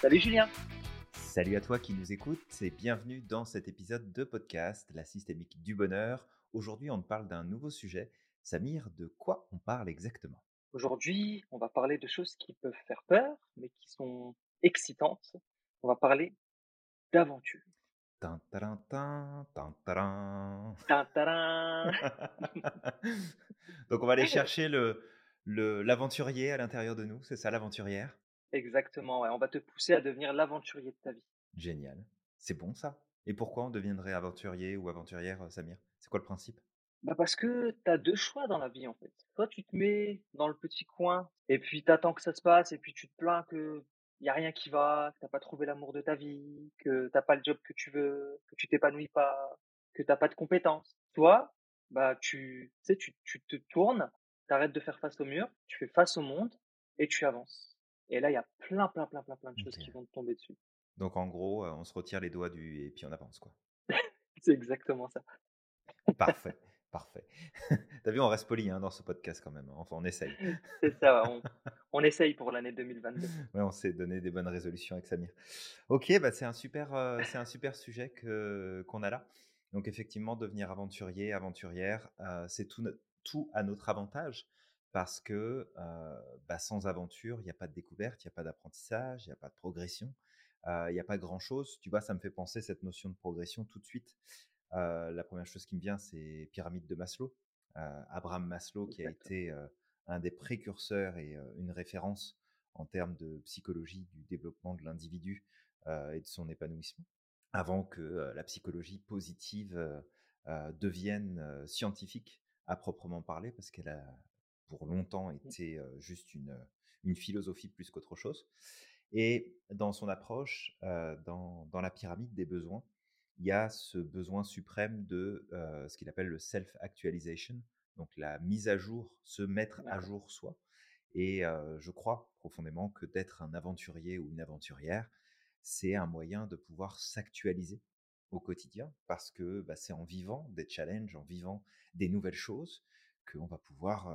Salut Julien. Salut à toi qui nous écoutes et bienvenue dans cet épisode de podcast La systémique du bonheur. Aujourd'hui, on parle d'un nouveau sujet. Samir, de quoi on parle exactement? Aujourd'hui, on va parler de choses qui peuvent faire peur, mais qui sont excitantes. On va parler d'aventure. Tintarantin, tintarin. Tintarin. Donc on va aller chercher le le- l'aventurier à l'intérieur de nous, c'est ça l'aventurière? Exactement, ouais. On va te pousser à devenir l'aventurier de ta vie. Génial. C'est bon ça? Et pourquoi on deviendrait aventurier ou aventurière, euh, Samir? C'est quoi le principe? Bah parce que tu as deux choix dans la vie en fait. Soit tu te mets dans le petit coin et puis t'attends que ça se passe et puis tu te plains que y a rien qui va, que t'as pas trouvé l'amour de ta vie, que t'as pas le job que tu veux, que tu t'épanouis pas, que t'as pas de compétences. Soit bah tu tu sais tu, tu te tournes, t'arrêtes de faire face au mur, tu fais face au monde et tu avances. Et là il y a plein plein plein plein plein de choses qui vont te tomber dessus. Donc en gros, on se retire les doigts du et puis on avance quoi. C'est exactement ça. Parfait, parfait. T'as vu, on reste poli hein, dans ce podcast quand même. hein. Enfin, on essaye. C'est ça, on, on essaye pour l'année 2022. Ouais, on s'est donné des bonnes résolutions avec Samir. Ok, bah c'est un super, euh, c'est un super sujet que qu'on a là. Donc effectivement, devenir aventurier, aventurière, euh, c'est tout à notre avantage parce que euh, bah, sans aventure, il n'y a pas de découverte, il n'y a pas d'apprentissage, il n'y a pas de progression, euh, il n'y a pas grand-chose. Tu vois, ça me fait penser cette notion de progression tout de suite. Euh, la première chose qui me vient, c'est pyramide de Maslow. Euh, Abraham Maslow, qui a été euh, un des précurseurs et euh, une référence en termes de psychologie du développement de l'individu euh, et de son épanouissement, avant que euh, la psychologie positive euh, euh, devienne euh, scientifique à proprement parler, parce qu'elle a pour longtemps été euh, juste une, une philosophie plus qu'autre chose. Et dans son approche, euh, dans, dans la pyramide des besoins, il y a ce besoin suprême de euh, ce qu'il appelle le self-actualization, donc la mise à jour, se mettre à jour soi. Et euh, je crois profondément que d'être un aventurier ou une aventurière, c'est un moyen de pouvoir s'actualiser au quotidien, parce que bah, c'est en vivant des challenges, en vivant des nouvelles choses, qu'on va pouvoir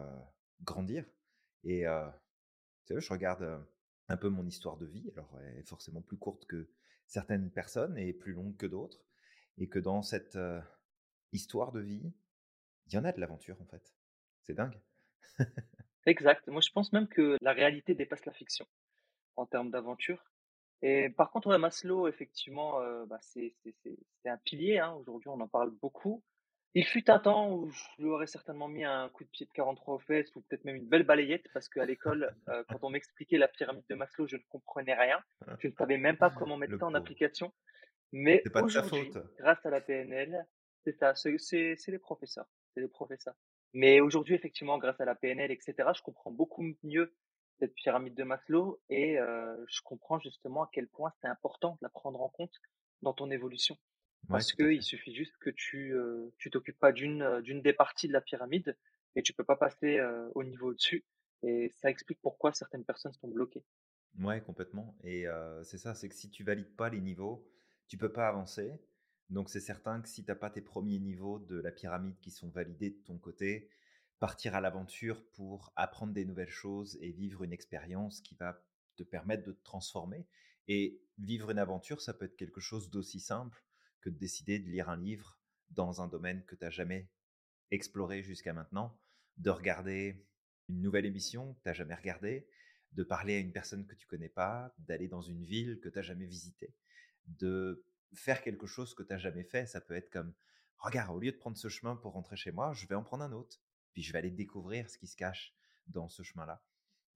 grandir. Et tu sais, je regarde un peu mon histoire de vie, alors elle est forcément plus courte que certaines personnes et plus longue que d'autres, et que dans cette histoire de vie, il y en a de l'aventure en fait. C'est dingue. Exact. Moi, je pense même que la réalité dépasse la fiction en termes d'aventure. Et par contre, Maslow, effectivement, bah, c'est un pilier. Hein. Aujourd'hui, on en parle beaucoup. Il fut un temps où je lui aurais certainement mis un coup de pied de 43 aux fesses ou peut-être même une belle balayette parce qu'à l'école, euh, quand on m'expliquait la pyramide de Maslow, je ne comprenais rien. Je ne savais même pas comment mettre Le ça en application. Mais pas de sa aujourd'hui, faute. grâce à la PNL, c'est ça, c'est les professeurs, c'est les professeurs. Mais aujourd'hui, effectivement, grâce à la PNL, etc., je comprends beaucoup mieux cette pyramide de Maslow et euh, je comprends justement à quel point c'est important de la prendre en compte dans ton évolution. Ouais, Parce tout à que fait. il suffit juste que tu euh, tu t'occupes pas d'une d'une des parties de la pyramide et tu peux pas passer euh, au niveau au-dessus. Et ça explique pourquoi certaines personnes sont bloquées. Ouais, complètement. Et euh, c'est ça, c'est que si tu valides pas les niveaux, tu peux pas avancer. Donc c'est certain que si t'as pas tes premiers niveaux de la pyramide qui sont validés de ton côté, partir à l'aventure pour apprendre des nouvelles choses et vivre une expérience qui va te permettre de te transformer. Et vivre une aventure, ça peut être quelque chose d'aussi simple de décider de lire un livre dans un domaine que tu n'as jamais exploré jusqu'à maintenant, de regarder une nouvelle émission que tu n'as jamais regardée, de parler à une personne que tu connais pas, d'aller dans une ville que tu n'as jamais visitée, de faire quelque chose que tu n'as jamais fait. Ça peut être comme, regarde, au lieu de prendre ce chemin pour rentrer chez moi, je vais en prendre un autre. Puis je vais aller découvrir ce qui se cache dans ce chemin-là.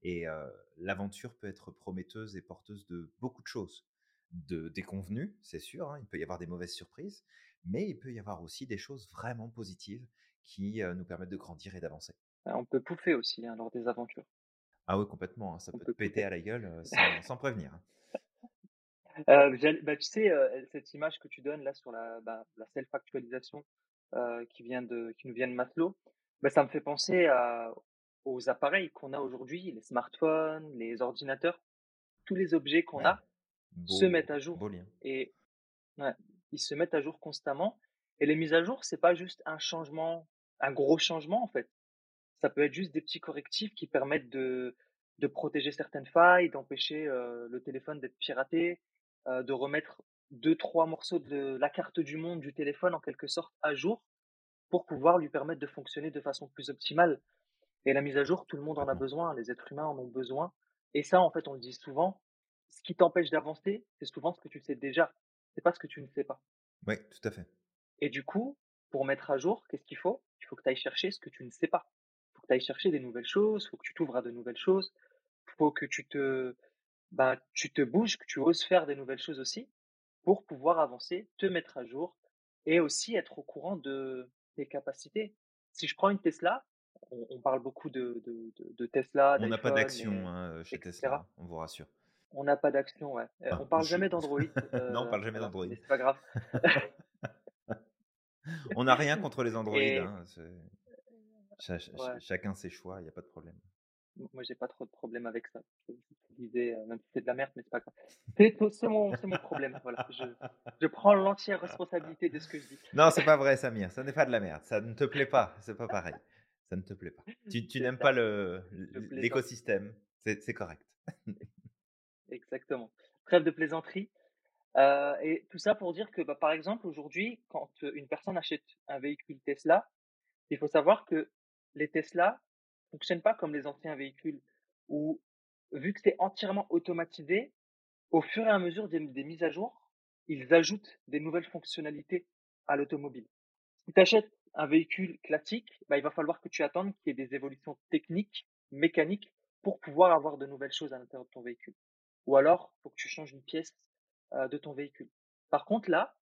Et euh, l'aventure peut être prometteuse et porteuse de beaucoup de choses. De déconvenues, c'est sûr, hein, il peut y avoir des mauvaises surprises, mais il peut y avoir aussi des choses vraiment positives qui euh, nous permettent de grandir et d'avancer. Euh, On peut pouffer aussi hein, lors des aventures. Ah oui, complètement, hein, ça On peut peut te péter à la gueule euh, sans, sans prévenir. Euh, bah, tu sais, cette image que tu donnes là sur la, bah, la self-actualisation qui vient de, qui nous vient de Maslow, bah, ça me fait penser à, aux appareils qu'on a aujourd'hui, les smartphones, les ordinateurs, tous les objets qu'on Ouais, a se mettent à jour et ouais, ils se mettent à jour constamment. Et les mises à jour, c'est pas juste un changement, un gros changement en fait. Ça peut être juste des petits correctifs qui permettent de de protéger certaines failles, d'empêcher le téléphone d'être piraté, de remettre deux trois morceaux de la carte du monde du téléphone en quelque sorte à jour pour pouvoir lui permettre de fonctionner de façon plus optimale. Et la mise à jour, tout le monde en a besoin, les êtres humains en ont besoin. Et ça, en fait, on le dit souvent, ce qui t'empêche d'avancer, c'est souvent ce que tu sais déjà. C'est pas ce que tu ne sais pas. Oui, tout à fait. Et du coup, pour mettre à jour, qu'est-ce qu'il faut? Il faut que tu ailles chercher ce que tu ne sais pas. Il faut que tu ailles chercher des nouvelles choses, il faut que tu t'ouvres à de nouvelles choses, il faut que tu te, bah, tu te bouges, que tu oses faire des nouvelles choses aussi pour pouvoir avancer, te mettre à jour et aussi être au courant de tes capacités. Si je prends une Tesla, on, parle beaucoup de, de, de, Tesla. On n'a pas d'action hein, chez Tesla, on vous rassure. On n'a pas d'action, ouais. Euh, on parle jamais d'Android. non, on parle jamais d'Android. C'est pas grave. on n'a rien contre les Android. Hein, chacun ses choix, il n'y a pas de problème. Moi, j'ai pas trop de problème avec ça. Je, disais, euh, même si c'est de la merde, mais c'est pas grave. C'est mon, mon, problème. Voilà. Je, je prends l'entière responsabilité de ce que je dis. Non, c'est pas vrai, Samir. Ça n'est pas de la merde. Ça ne te plaît pas. C'est pas pareil. Ça ne te plaît pas. Tu, tu n'aimes pas l'écosystème. C'est correct. Exactement. Trêve de plaisanterie. Euh, et tout ça pour dire que, bah, par exemple, aujourd'hui, quand une personne achète un véhicule Tesla, il faut savoir que les Tesla fonctionnent pas comme les anciens véhicules où, vu que c'est entièrement automatisé, au fur et à mesure des, mises à jour, ils ajoutent des nouvelles fonctionnalités à l'automobile. Si tu achètes un véhicule classique, bah, il va falloir que tu attendes qu'il y ait des évolutions techniques, mécaniques, pour pouvoir avoir de nouvelles choses à l'intérieur de ton véhicule. Ou alors, faut que tu changes une pièce de ton véhicule. Par contre, là,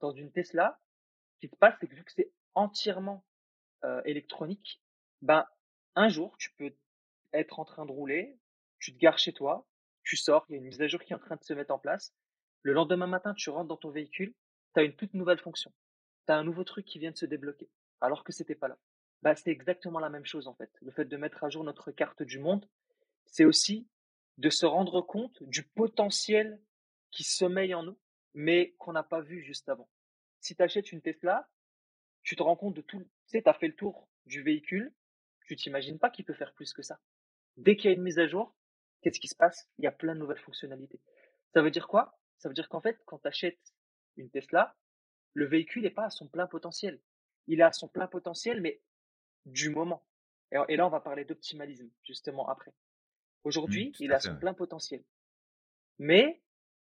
dans une Tesla, ce qui se passe, c'est que vu que c'est entièrement électronique, ben, un jour, tu peux être en train de rouler, tu te gares chez toi, tu sors, il y a une mise à jour qui est en train de se mettre en place. Le lendemain matin, tu rentres dans ton véhicule, tu as une toute nouvelle fonction. Tu as un nouveau truc qui vient de se débloquer, alors que c'était pas là. Bah, c'est exactement la même chose en fait. Le fait de mettre à jour notre carte du monde, c'est aussi de se rendre compte du potentiel qui sommeille en nous, mais qu'on n'a pas vu juste avant. Si tu achètes une Tesla, tu te rends compte de tout. Tu sais, tu as fait le tour du véhicule, tu t'imagines pas qu'il peut faire plus que ça. Dès qu'il y a une mise à jour, qu'est-ce qui se passe? Il y a plein de nouvelles fonctionnalités. Ça veut dire quoi? Ça veut dire qu'en fait, quand tu achètes une Tesla, le véhicule n'est pas à son plein potentiel. Il est à son plein potentiel, mais du moment. Et, là, on va parler d'optimalisme, justement, après. Aujourd'hui, mmh, il a son plein potentiel. Mais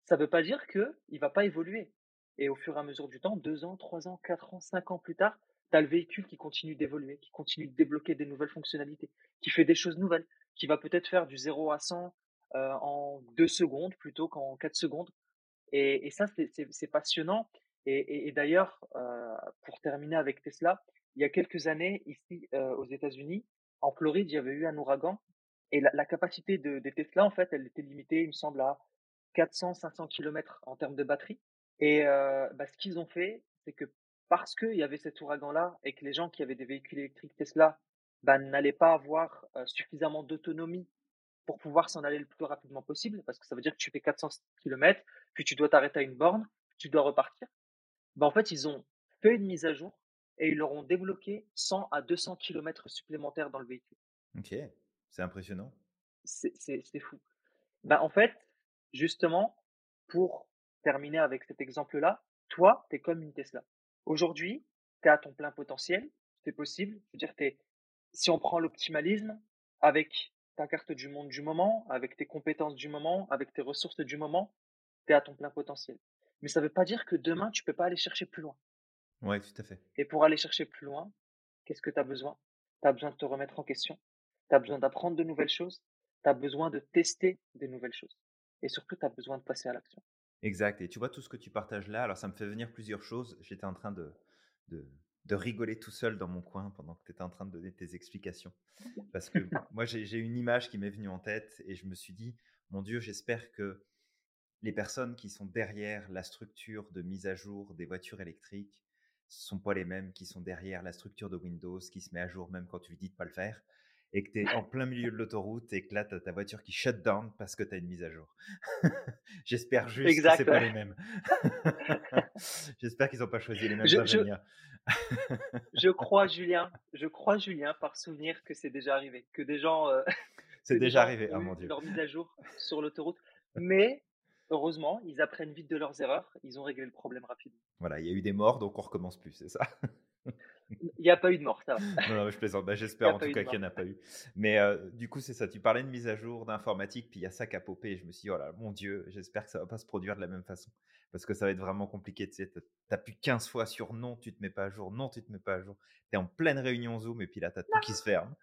ça ne veut pas dire qu'il ne va pas évoluer. Et au fur et à mesure du temps, deux ans, trois ans, quatre ans, cinq ans plus tard, tu as le véhicule qui continue d'évoluer, qui continue de débloquer des nouvelles fonctionnalités, qui fait des choses nouvelles, qui va peut-être faire du 0 à 100 euh, en deux secondes plutôt qu'en quatre secondes. Et, ça, c'est passionnant. Et, d'ailleurs, euh, pour terminer avec Tesla, il y a quelques années, ici euh, aux États-Unis, en Floride, il y avait eu un ouragan. Et la, capacité de, des Tesla, en fait, elle était limitée, il me semble, à 400-500 km en termes de batterie. Et bah, ce qu'ils ont fait, c'est que parce qu'il y avait cet ouragan-là et que les gens qui avaient des véhicules électriques Tesla bah, n'allaient pas avoir suffisamment d'autonomie pour pouvoir s'en aller le plus rapidement possible, parce que ça veut dire que tu fais 400 km, puis tu dois t'arrêter à une borne, tu dois repartir. Bah, en fait, ils ont fait une mise à jour et ils leur ont débloqué 100 à 200 km supplémentaires dans le véhicule. C'est impressionnant. C'est fou. Bah, en fait, justement, pour terminer avec cet exemple-là, toi, tu es comme une Tesla. Aujourd'hui, tu es à ton plein potentiel, c'est possible. Je veux dire, es, si on prend l'optimalisme, avec ta carte du monde du moment, avec tes compétences du moment, avec tes ressources du moment, tu es à ton plein potentiel. Mais ça ne veut pas dire que demain, tu peux pas aller chercher plus loin. Oui, tout à fait. Et pour aller chercher plus loin, qu'est-ce que tu as besoin? Tu as besoin de te remettre en question, tu as besoin d'apprendre de nouvelles choses, tu as besoin de tester des nouvelles choses. Et surtout, tu as besoin de passer à l'action. Exact. Et tu vois tout ce que tu partages là, alors ça me fait venir plusieurs choses. J'étais en train de, de, de, rigoler tout seul dans mon coin pendant que tu étais en train de donner tes explications. Parce que moi, j'ai une image qui m'est venue en tête et je me suis dit, mon Dieu, j'espère que les personnes qui sont derrière la structure de mise à jour des voitures électriques ne sont pas les mêmes qui sont derrière la structure de Windows qui se met à jour même quand tu lui dis de pas le faire et que tu es en plein milieu de l'autoroute et que là, tu as ta voiture qui shut down parce que tu as une mise à jour. J'espère juste que c'est pas les mêmes. J'espère qu'ils n'ont pas choisi les mêmes je, ingénieurs. Je, crois, Julien, je crois, Julien, par souvenir que c'est déjà arrivé, que des gens... Euh, C'est déjà arrivé, oh mon eu Dieu. leur mise à jour sur l'autoroute. Mais heureusement, ils apprennent vite de leurs erreurs, ils ont réglé le problème rapidement. Voilà, il y a eu des morts, donc on recommence plus, c'est ça? Il y a pas eu de mort, ça va. Non, non, je plaisante. Bah, j'espère en tout cas qu'il n'y en a pas eu. Mais heu, du coup, c'est ça, tu parlais de mise à jour, d'informatique, puis il y a ça qui a popé et je me suis dit: «Oh là, mon Dieu, j'espère que ça va pas se produire de la même façon». Parce que ça va être vraiment compliqué, tu sais, appuies 15 fois sur non, tu te mets pas à jour, non, tu te mets pas à jour. Tu es en pleine réunion Zoom et puis là, tu as tout qui se ferme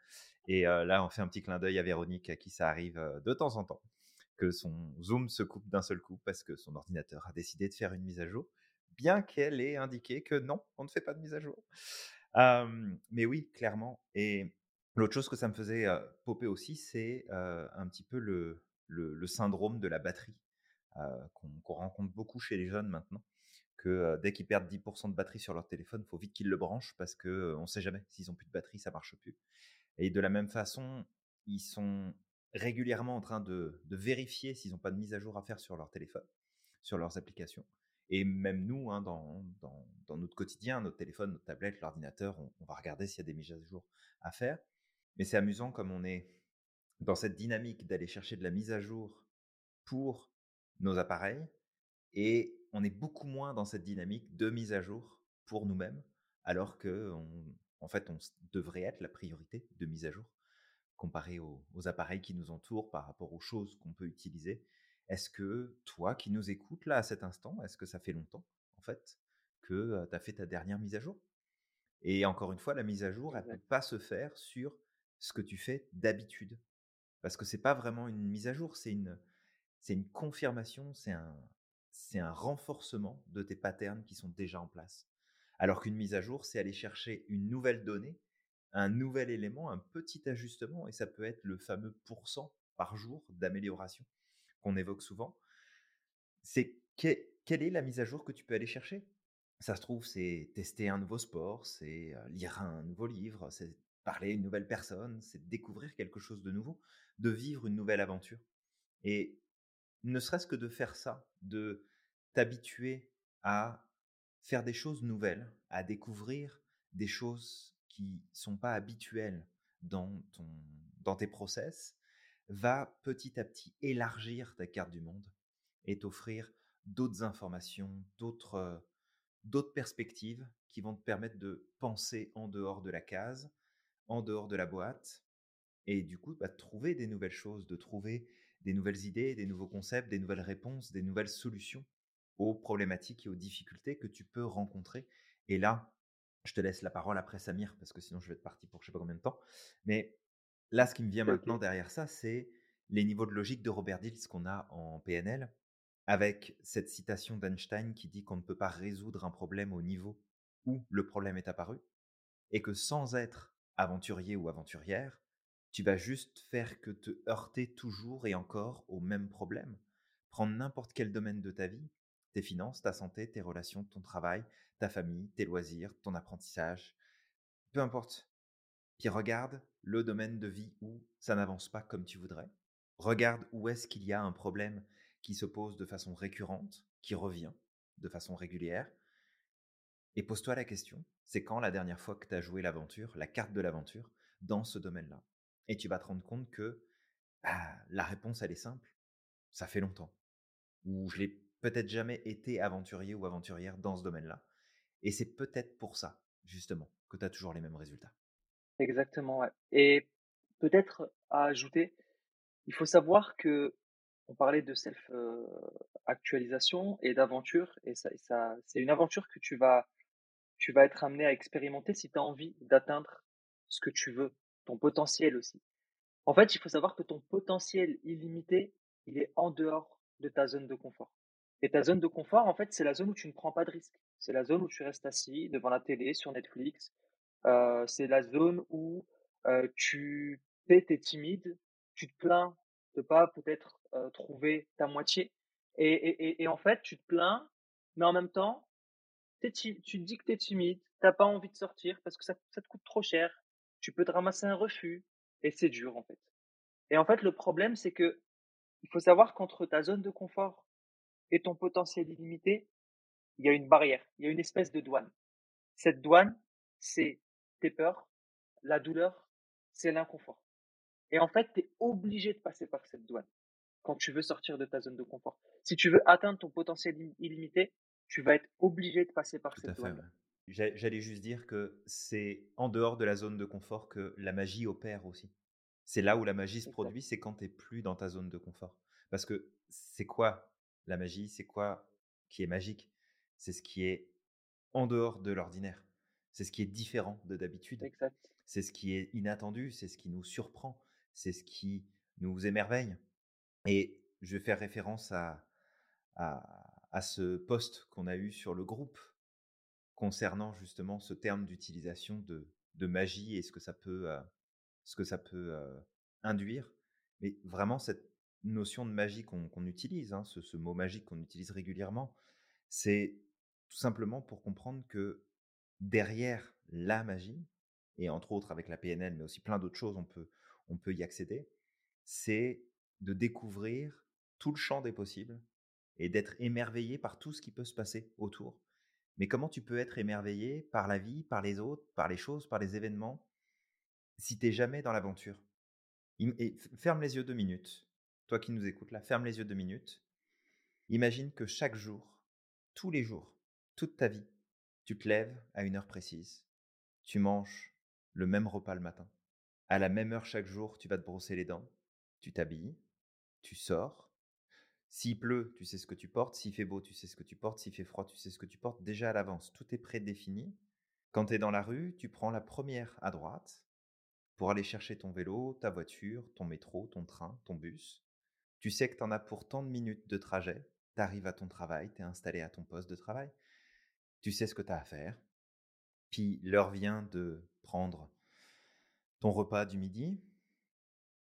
et heu, là, on fait un petit clin d'œil à Véronique à qui ça arrive, heu, de temps en temps, que son Zoom se coupe d'un seul coup parce que son ordinateur a décidé de faire une mise à jour, bien qu'elle ait indiqué que non, on ne fait pas de mise à jour. Mais oui, clairement et l'autre chose que ça me faisait, heu, popper aussi, c'est, un petit peu le syndrome de la batterie, qu'on qu'on rencontre beaucoup chez les jeunes maintenant, que, dès qu'ils perdent 10% de batterie sur leur téléphone, il faut vite qu'ils le branchent parce que, heu, on ne sait jamais, s'ils ont plus de batterie, ça marche plus et de la même façon, ils sont régulièrement en train de vérifier s'ils n'ont pas de mise à jour à faire sur leur téléphone, sur leurs applications et même nous, hein, dans notre quotidien, notre téléphone, notre tablette, l'ordinateur, on on va regarder s'il y a des mises à jour à faire. Mais c'est amusant comme on est dans cette dynamique d'aller chercher de la mise à jour pour nos appareils et on est beaucoup moins dans cette dynamique de mise à jour pour nous-mêmes, alors qu'on en fait, on devrait être la priorité de mise à jour comparé aux appareils qui nous entourent par rapport aux choses qu'on peut utiliser. Est-ce que toi qui nous écoutes là, à cet instant, est-ce que ça fait longtemps, en fait, que, tu as fait ta dernière mise à jour? Et encore une fois, la mise à jour, elle peut Exact. pas se faire sur ce que tu fais d'habitude. Parce que c'est pas vraiment une mise à jour, c'est une c'est une confirmation, c'est un c'est un renforcement de tes patterns qui sont déjà en place. Alors qu'une mise à jour, c'est aller chercher une nouvelle donnée, un nouvel élément, un petit ajustement et ça peut être le fameux pourcent par jour d'amélioration qu'on évoque souvent. C'est quelle quelle est la mise à jour que tu peux aller chercher? Ça se trouve, c'est tester un nouveau sport, c'est, lire un nouveau livre, c'est parler à une nouvelle personne, c'est découvrir quelque chose de nouveau, de vivre une nouvelle aventure et ne serait-ce que de faire ça, de t'habituer à faire des choses nouvelles, à découvrir des choses qui sont pas habituelles dans ton dans tes process, va petit à petit élargir ta carte du monde et t'offrir d'autres informations, d'autres, heu, d'autres perspectives qui vont te permettre de penser en dehors de la case, en dehors de la boîte et du coup, bah, de trouver des nouvelles choses, de trouver des nouvelles idées, des nouveaux concepts, des nouvelles réponses, des nouvelles solutions aux problématiques et aux difficultés que tu peux rencontrer. Et là, je te laisse la parole après Samir, parce que sinon je vais être parti pour je sais pas combien de temps. Mais là, ce qui me vient OK. maintenant derrière ça, c'est les niveaux de logique de Robert Dills qu'on a en PNL, avec cette citation d'Einstein qui dit qu'on ne peut pas résoudre un problème au niveau où le problème est apparu et que sans être aventurier ou aventurière, tu vas juste faire que te heurter toujours et encore au même problème. Prendre n'importe quel domaine de ta vie, tes finances, ta santé, tes relations, ton travail, ta famille, tes loisirs, ton apprentissage, peu importe. Puis regarde le domaine de vie où ça n'avance pas comme tu voudrais. Regarde où est-ce qu'il y a un problème qui se pose de façon récurrente, qui revient de façon régulière, et pose-toi la question, c'est quand la dernière fois que tu as joué l'aventure, la carte de l'aventure, dans ce domaine-là? Et tu vas te rendre compte que bah, la réponse, elle est simple. Ça fait longtemps. Ou je l'ai peut-être jamais été aventurier ou aventurière dans ce domaine-là. Et c'est peut-être pour ça, justement, que tu as toujours les mêmes résultats. Exactement, et peut-être à ajouter, il faut savoir que on parlait de self, heu, actualisation et d'aventure et ça c'est une aventure que tu vas tu vas être amené à expérimenter si tu as envie d'atteindre ce que tu veux, ton potentiel aussi. En fait, il faut savoir que ton potentiel illimité, il est en dehors de ta zone de confort. Et ta zone de confort, en fait, c'est la zone où tu ne prends pas de risques. C'est la zone où tu restes assis devant la télé, sur Netflix. Heu, c'est la zone où, heu, tu tu es timide, tu te plains de pas peut-être, heu, trouver ta moitié et et et en fait, tu te plains, mais en même temps, tu te dis que tu es timide, tu pas envie de sortir parce que ça ça te coûte trop cher. Tu peux te ramasser un refus et c'est dur, en fait. Et en fait, le problème, c'est que il faut savoir qu'entre ta zone de confort et ton potentiel illimité, il y a une barrière, il y a une espèce de douane. Cette douane, c'est tes peurs, la douleur, c'est l'inconfort. Et en fait, tu es obligé de passer par cette douane quand tu veux sortir de ta zone de confort. Si tu veux atteindre ton potentiel illimité, tu vas être obligé de passer par Tout cette ouais. J'a j'allais juste dire que c'est en dehors de la zone de confort que la magie opère aussi. C'est là où la magie se produit, c'est quand tu es plus dans ta zone de confort. Parce que c'est quoi la magie? C'est quoi qui est magique? C'est ce qui est en dehors de l'ordinaire. C'est ce qui est différent de d'habitude. C'est ce qui est inattendu, c'est ce qui nous surprend, c'est ce qui nous émerveille. Et je vais faire référence à à à ce post qu'on a eu sur le groupe concernant justement ce terme d'utilisation de de magie et ce que ça peut, heu, ce que ça peut, heu, induire. Mais vraiment cette notion de magie qu'on qu'on utilise, hein, ce ce mot magique qu'on utilise régulièrement, c'est tout simplement pour comprendre que derrière la magie et entre autres avec la PNL, mais aussi plein d'autres choses, on peut on peut y accéder, c'est de découvrir tout le champ des possibles et d'être émerveillé par tout ce qui peut se passer autour. Mais comment tu peux être émerveillé par la vie, par les autres, par les choses, par les événements, si tu es jamais dans l'aventure? Et ferme les yeux 2 minutes. Toi qui nous écoutes là, ferme les yeux 2 minutes. Imagine que chaque jour, tous les jours, toute ta vie, tu te lèves à une heure précise, tu manges le même repas le matin. À la même heure chaque jour, tu vas te brosser les dents, tu t'habilles, tu sors. S'il pleut, tu sais ce que tu portes. S'il fait beau, tu sais ce que tu portes. S'il fait froid, tu sais ce que tu portes. Déjà à l'avance, tout est prédéfini. Quand tu es dans la rue, tu prends la première à droite pour aller chercher ton vélo, ta voiture, ton métro, ton train, ton bus. Tu sais que tu en as pour tant de minutes de trajet. Tu arrives à ton travail, tu es installé à ton poste de travail. Tu sais ce que tu as à faire. Puis l'heure vient de prendre ton repas du midi.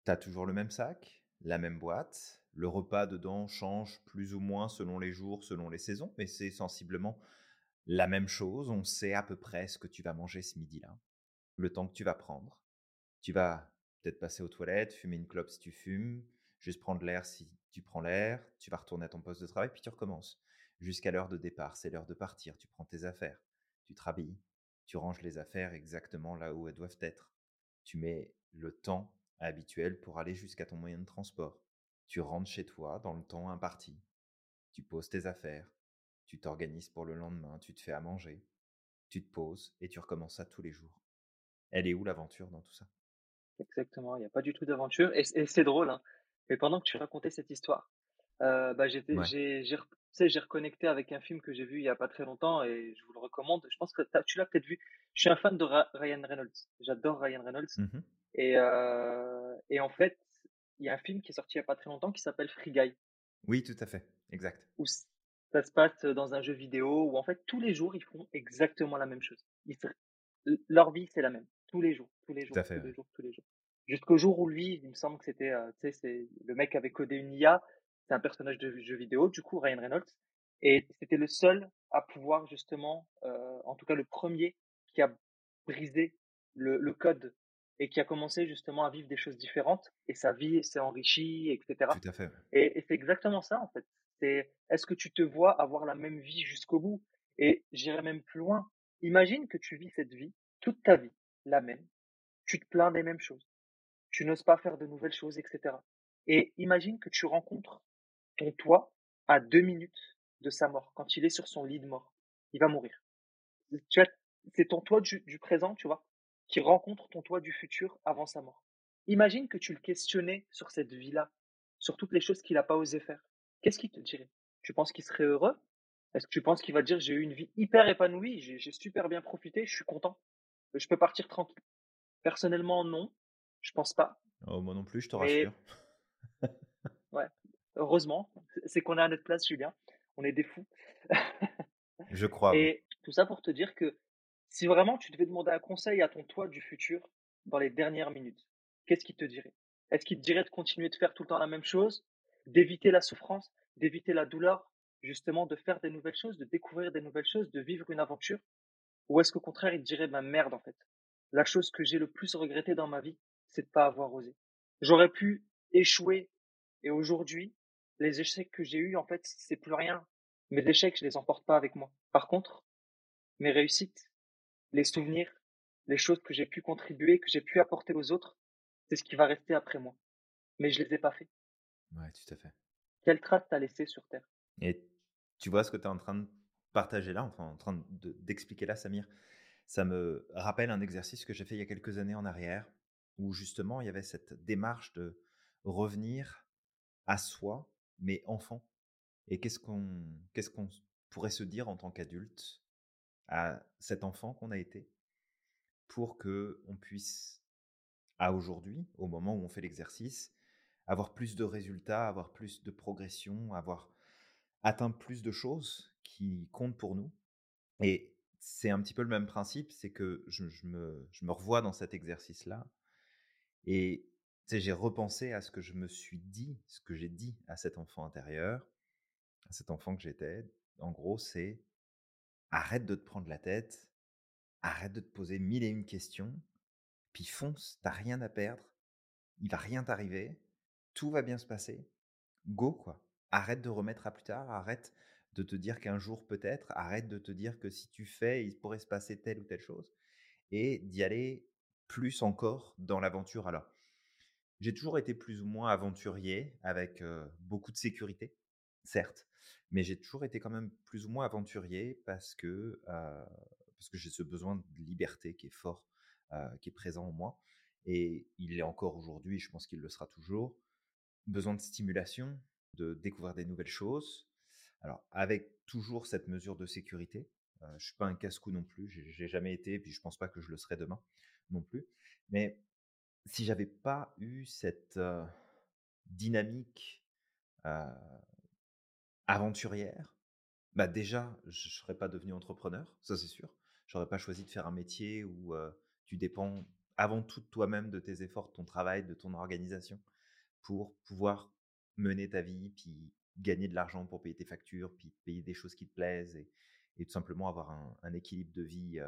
Tu as toujours le même sac, la même boîte. Le repas dedans change plus ou moins selon les jours, selon les saisons, mais c'est sensiblement la même chose. On sait à peu près ce que tu vas manger ce midi-là, le temps que tu vas prendre. Tu vas peut-être passer aux toilettes, fumer une clope si tu fumes, juste prendre l'air si tu prends l'air, tu vas retourner à ton poste de travail, puis tu recommences. Jusqu'à l'heure de départ, c'est l'heure de partir, tu prends tes affaires, tu te rhabilles, tu ranges les affaires exactement là où elles doivent être. Tu mets le temps habituel pour aller jusqu'à ton moyen de transport. Tu rentres chez toi dans le temps imparti. Tu poses tes affaires, tu t'organises pour le lendemain, tu te fais à manger, tu te poses et tu recommences ça tous les jours. Elle est où l'aventure dans tout ça? Exactement. Il y a pas du tout d'aventure et c'est drôle, hein, mais pendant que tu racontais cette histoire, heu, bah, j'étais Ouais. j'ai sais, j'ai reconnecté avec un film que j'ai vu il y a pas très longtemps et je vous le recommande. Je pense que tu tu l'as peut-être vu. Je suis un fan de Ra Ryan Reynolds. J'adore Ryan Reynolds Mmh et heu et en fait, il y a un film qui est sorti il y a pas très longtemps qui s'appelle Free Guy, Oui, tout à fait, exact. où ça se passe dans un jeu vidéo où en fait tous les jours ils font exactement la même chose. Ils se L leur vie, c'est la même. Tous les jours, tous les Tout jours, à fait, tous ouais. les jours, tous les jours. Jusqu'au jour où lui, il me semble que c'était, heu, tu sais, le mec avait codé une IA, c'est un personnage de jeu vidéo, du coup, Ryan Reynolds et c'était le seul à pouvoir justement, heu, en tout cas le premier qui a brisé le le code et qui a commencé justement à vivre des choses différentes et sa vie s'est enrichie et Tout à fait, et et c'est exactement ça, en fait. C'est est-ce que tu te vois avoir la même vie jusqu'au bout? Et j'irai même plus loin. Imagine que tu vis cette vie, toute ta vie, la même. Tu te plains des mêmes choses. Tu n'oses pas faire de nouvelles choses, et cetera. Et imagine que tu rencontres ton toi à 2 minutes de sa mort, quand il est sur son lit de mort. Il va mourir. Tu vois, c'est ton toi du du présent, tu vois, qui rencontre ton toi du futur avant sa mort. Imagine que tu le questionnais sur cette vie-là, sur toutes les choses qu'il a pas osé faire. Qu'est-ce qu'il te dirait? Tu penses qu'il serait heureux? Est-ce que tu penses qu'il va dire: «J'ai eu une vie hyper épanouie, j'ai super bien profité, je suis content, je peux partir tranquille»? Personnellement, non, je pense pas, Oh, moi non plus, je te rassure. ouais, heureusement, c'est qu'on est à notre place, Julien, on est des fous. Je crois, oui. Et tout ça pour te dire que si vraiment tu devais demander un conseil à ton toi du futur dans les dernières minutes, qu'est-ce qu'il te dirait? Est-ce qu'il te dirait de continuer de faire tout le temps la même chose, d'éviter la souffrance, d'éviter la douleur, justement de faire des nouvelles choses, de découvrir des nouvelles choses, de vivre une aventure? Ou est-ce qu'au contraire, il te dirait: «Bah, merde, en fait, la chose que j'ai le plus regretté dans ma vie, c'est de pas avoir osé. J'aurais pu échouer et aujourd'hui, les échecs que j'ai eus, en fait, c'est plus rien. Mes échecs, je les emporte pas avec moi. Par contre, mes réussites, les souvenirs, les choses que j'ai pu contribuer, que j'ai pu apporter aux autres, c'est ce qui va rester après moi. Mais je les ai pas fait. Ouais, tout à fait. Quelle trace tu as laissé sur terre? Et tu vois ce que tu es en train de partager là, enfin en train de d'expliquer là, Samir, ça me rappelle un exercice que j'ai fait il y a quelques années en arrière, où justement il y avait cette démarche de revenir à soi, mais enfant. Et qu'est-ce qu'on qu'est-ce pourrait se dire en tant qu'adulte à cet enfant qu'on a été pour que on puisse à aujourd'hui, au moment où on fait l'exercice, avoir plus de résultats, avoir plus de progression, avoir atteint plus de choses qui comptent pour nous? Et c'est un petit peu le même principe, c'est que je, me, je me revois dans cet exercice-là et j'ai repensé à ce que je me suis dit, ce que j'ai dit à cet enfant intérieur, à cet enfant que j'étais. En gros, c'est arrête de te prendre la tête, arrête de te poser mille et une questions, puis fonce, t'as rien à perdre, il va rien t'arriver, tout va bien se passer, go quoi. Arrête de remettre à plus tard, arrête de te dire qu'un jour peut-être, arrête de te dire que si tu fais, il pourrait se passer telle ou telle chose, et d'y aller plus encore dans l'aventure. Alors, j'ai toujours été plus ou moins aventurier avec beaucoup de sécurité, certes, mais j'ai toujours été quand même plus ou moins aventurier parce que, que j'ai ce besoin de liberté qui est fort, qui est présent en moi. Et il est encore aujourd'hui, je pense qu'il le sera toujours. Besoin de stimulation, de découvrir des nouvelles choses. Alors, avec toujours cette mesure de sécurité. je ne suis pas un casse-cou non plus, j'ai jamais été, et puis je pense pas que je le serai demain non plus. Mais si j'avais pas eu cette dynamique aventurière, bah déjà, je ne serais pas devenu entrepreneur, ça c'est sûr. J'aurais pas choisi de faire un métier où tu dépends avant tout de toi-même, de tes efforts, de ton travail, de ton organisation, pour pouvoir mener ta vie, puis gagner de l'argent pour payer tes factures, puis payer des choses qui te plaisent et, tout simplement avoir un, équilibre de vie,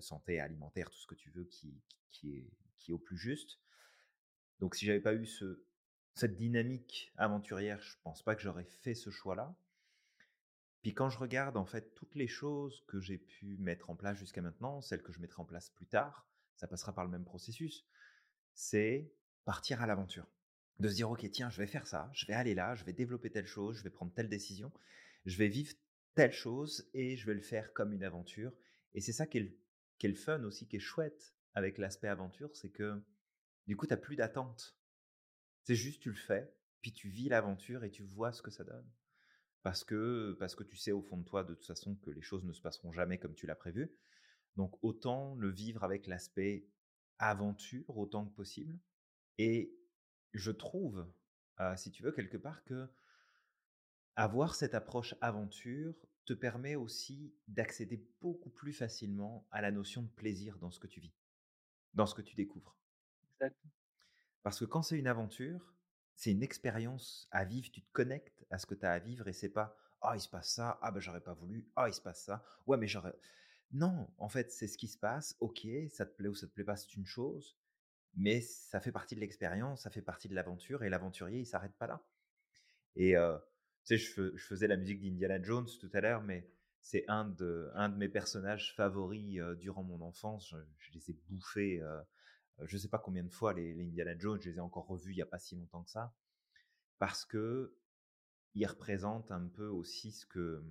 santé, alimentaire, tout ce que tu veux, qui, qui, est, qui au plus juste. Donc si j'avais pas eu ce, cette dynamique aventurière, je pense pas que j'aurais fait ce choix-là. Puis quand je regarde en fait toutes les choses que j'ai pu mettre en place jusqu'à maintenant, celles que je mettrai en place plus tard, ça passera par le même processus. C'est partir à l'aventure. De se dire, OK, tiens, je vais faire ça, je vais aller là, je vais développer telle chose, je vais prendre telle décision, je vais vivre telle chose et je vais le faire comme une aventure. Et c'est ça qui est, le, fun aussi, qui est chouette avec l'aspect aventure, c'est que du coup, tu n'as plus d'attente. C'est juste, tu le fais, puis tu vis l'aventure et tu vois ce que ça donne. Parce que, parce que tu sais au fond de toi, de toute façon, que les choses ne se passeront jamais comme tu l'as prévu. Donc autant le vivre avec l'aspect aventure autant que possible. Et je trouve, si tu veux, quelque part que avoir cette approche aventure te permet aussi d'accéder beaucoup plus facilement à la notion de plaisir dans ce que tu vis, dans ce que tu découvres. Parce que quand c'est une aventure, c'est une expérience à vivre, tu te connectes à ce que tu as à vivre et c'est pas ah il se passe ça, ah ben j'aurais pas voulu, ah il se passe ça, ouais mais j'aurais non, en fait, c'est ce qui se passe. Ok, ça te plaît ou ça te plaît pas, c'est une chose. Mais ça fait partie de l'expérience, ça fait partie de l'aventure. Et l'aventurier, il s'arrête pas là. Et tu sais, je, faisais la musique d'Indiana Jones tout à l'heure, mais c'est un de, un de mes personnages favoris durant mon enfance. Je, les ai bouffés, je ne sais pas combien de fois, les, les, Indiana Jones. Je les ai encore revus il n'y a pas si longtemps que ça. Parce que ils représentent un peu aussi ce que,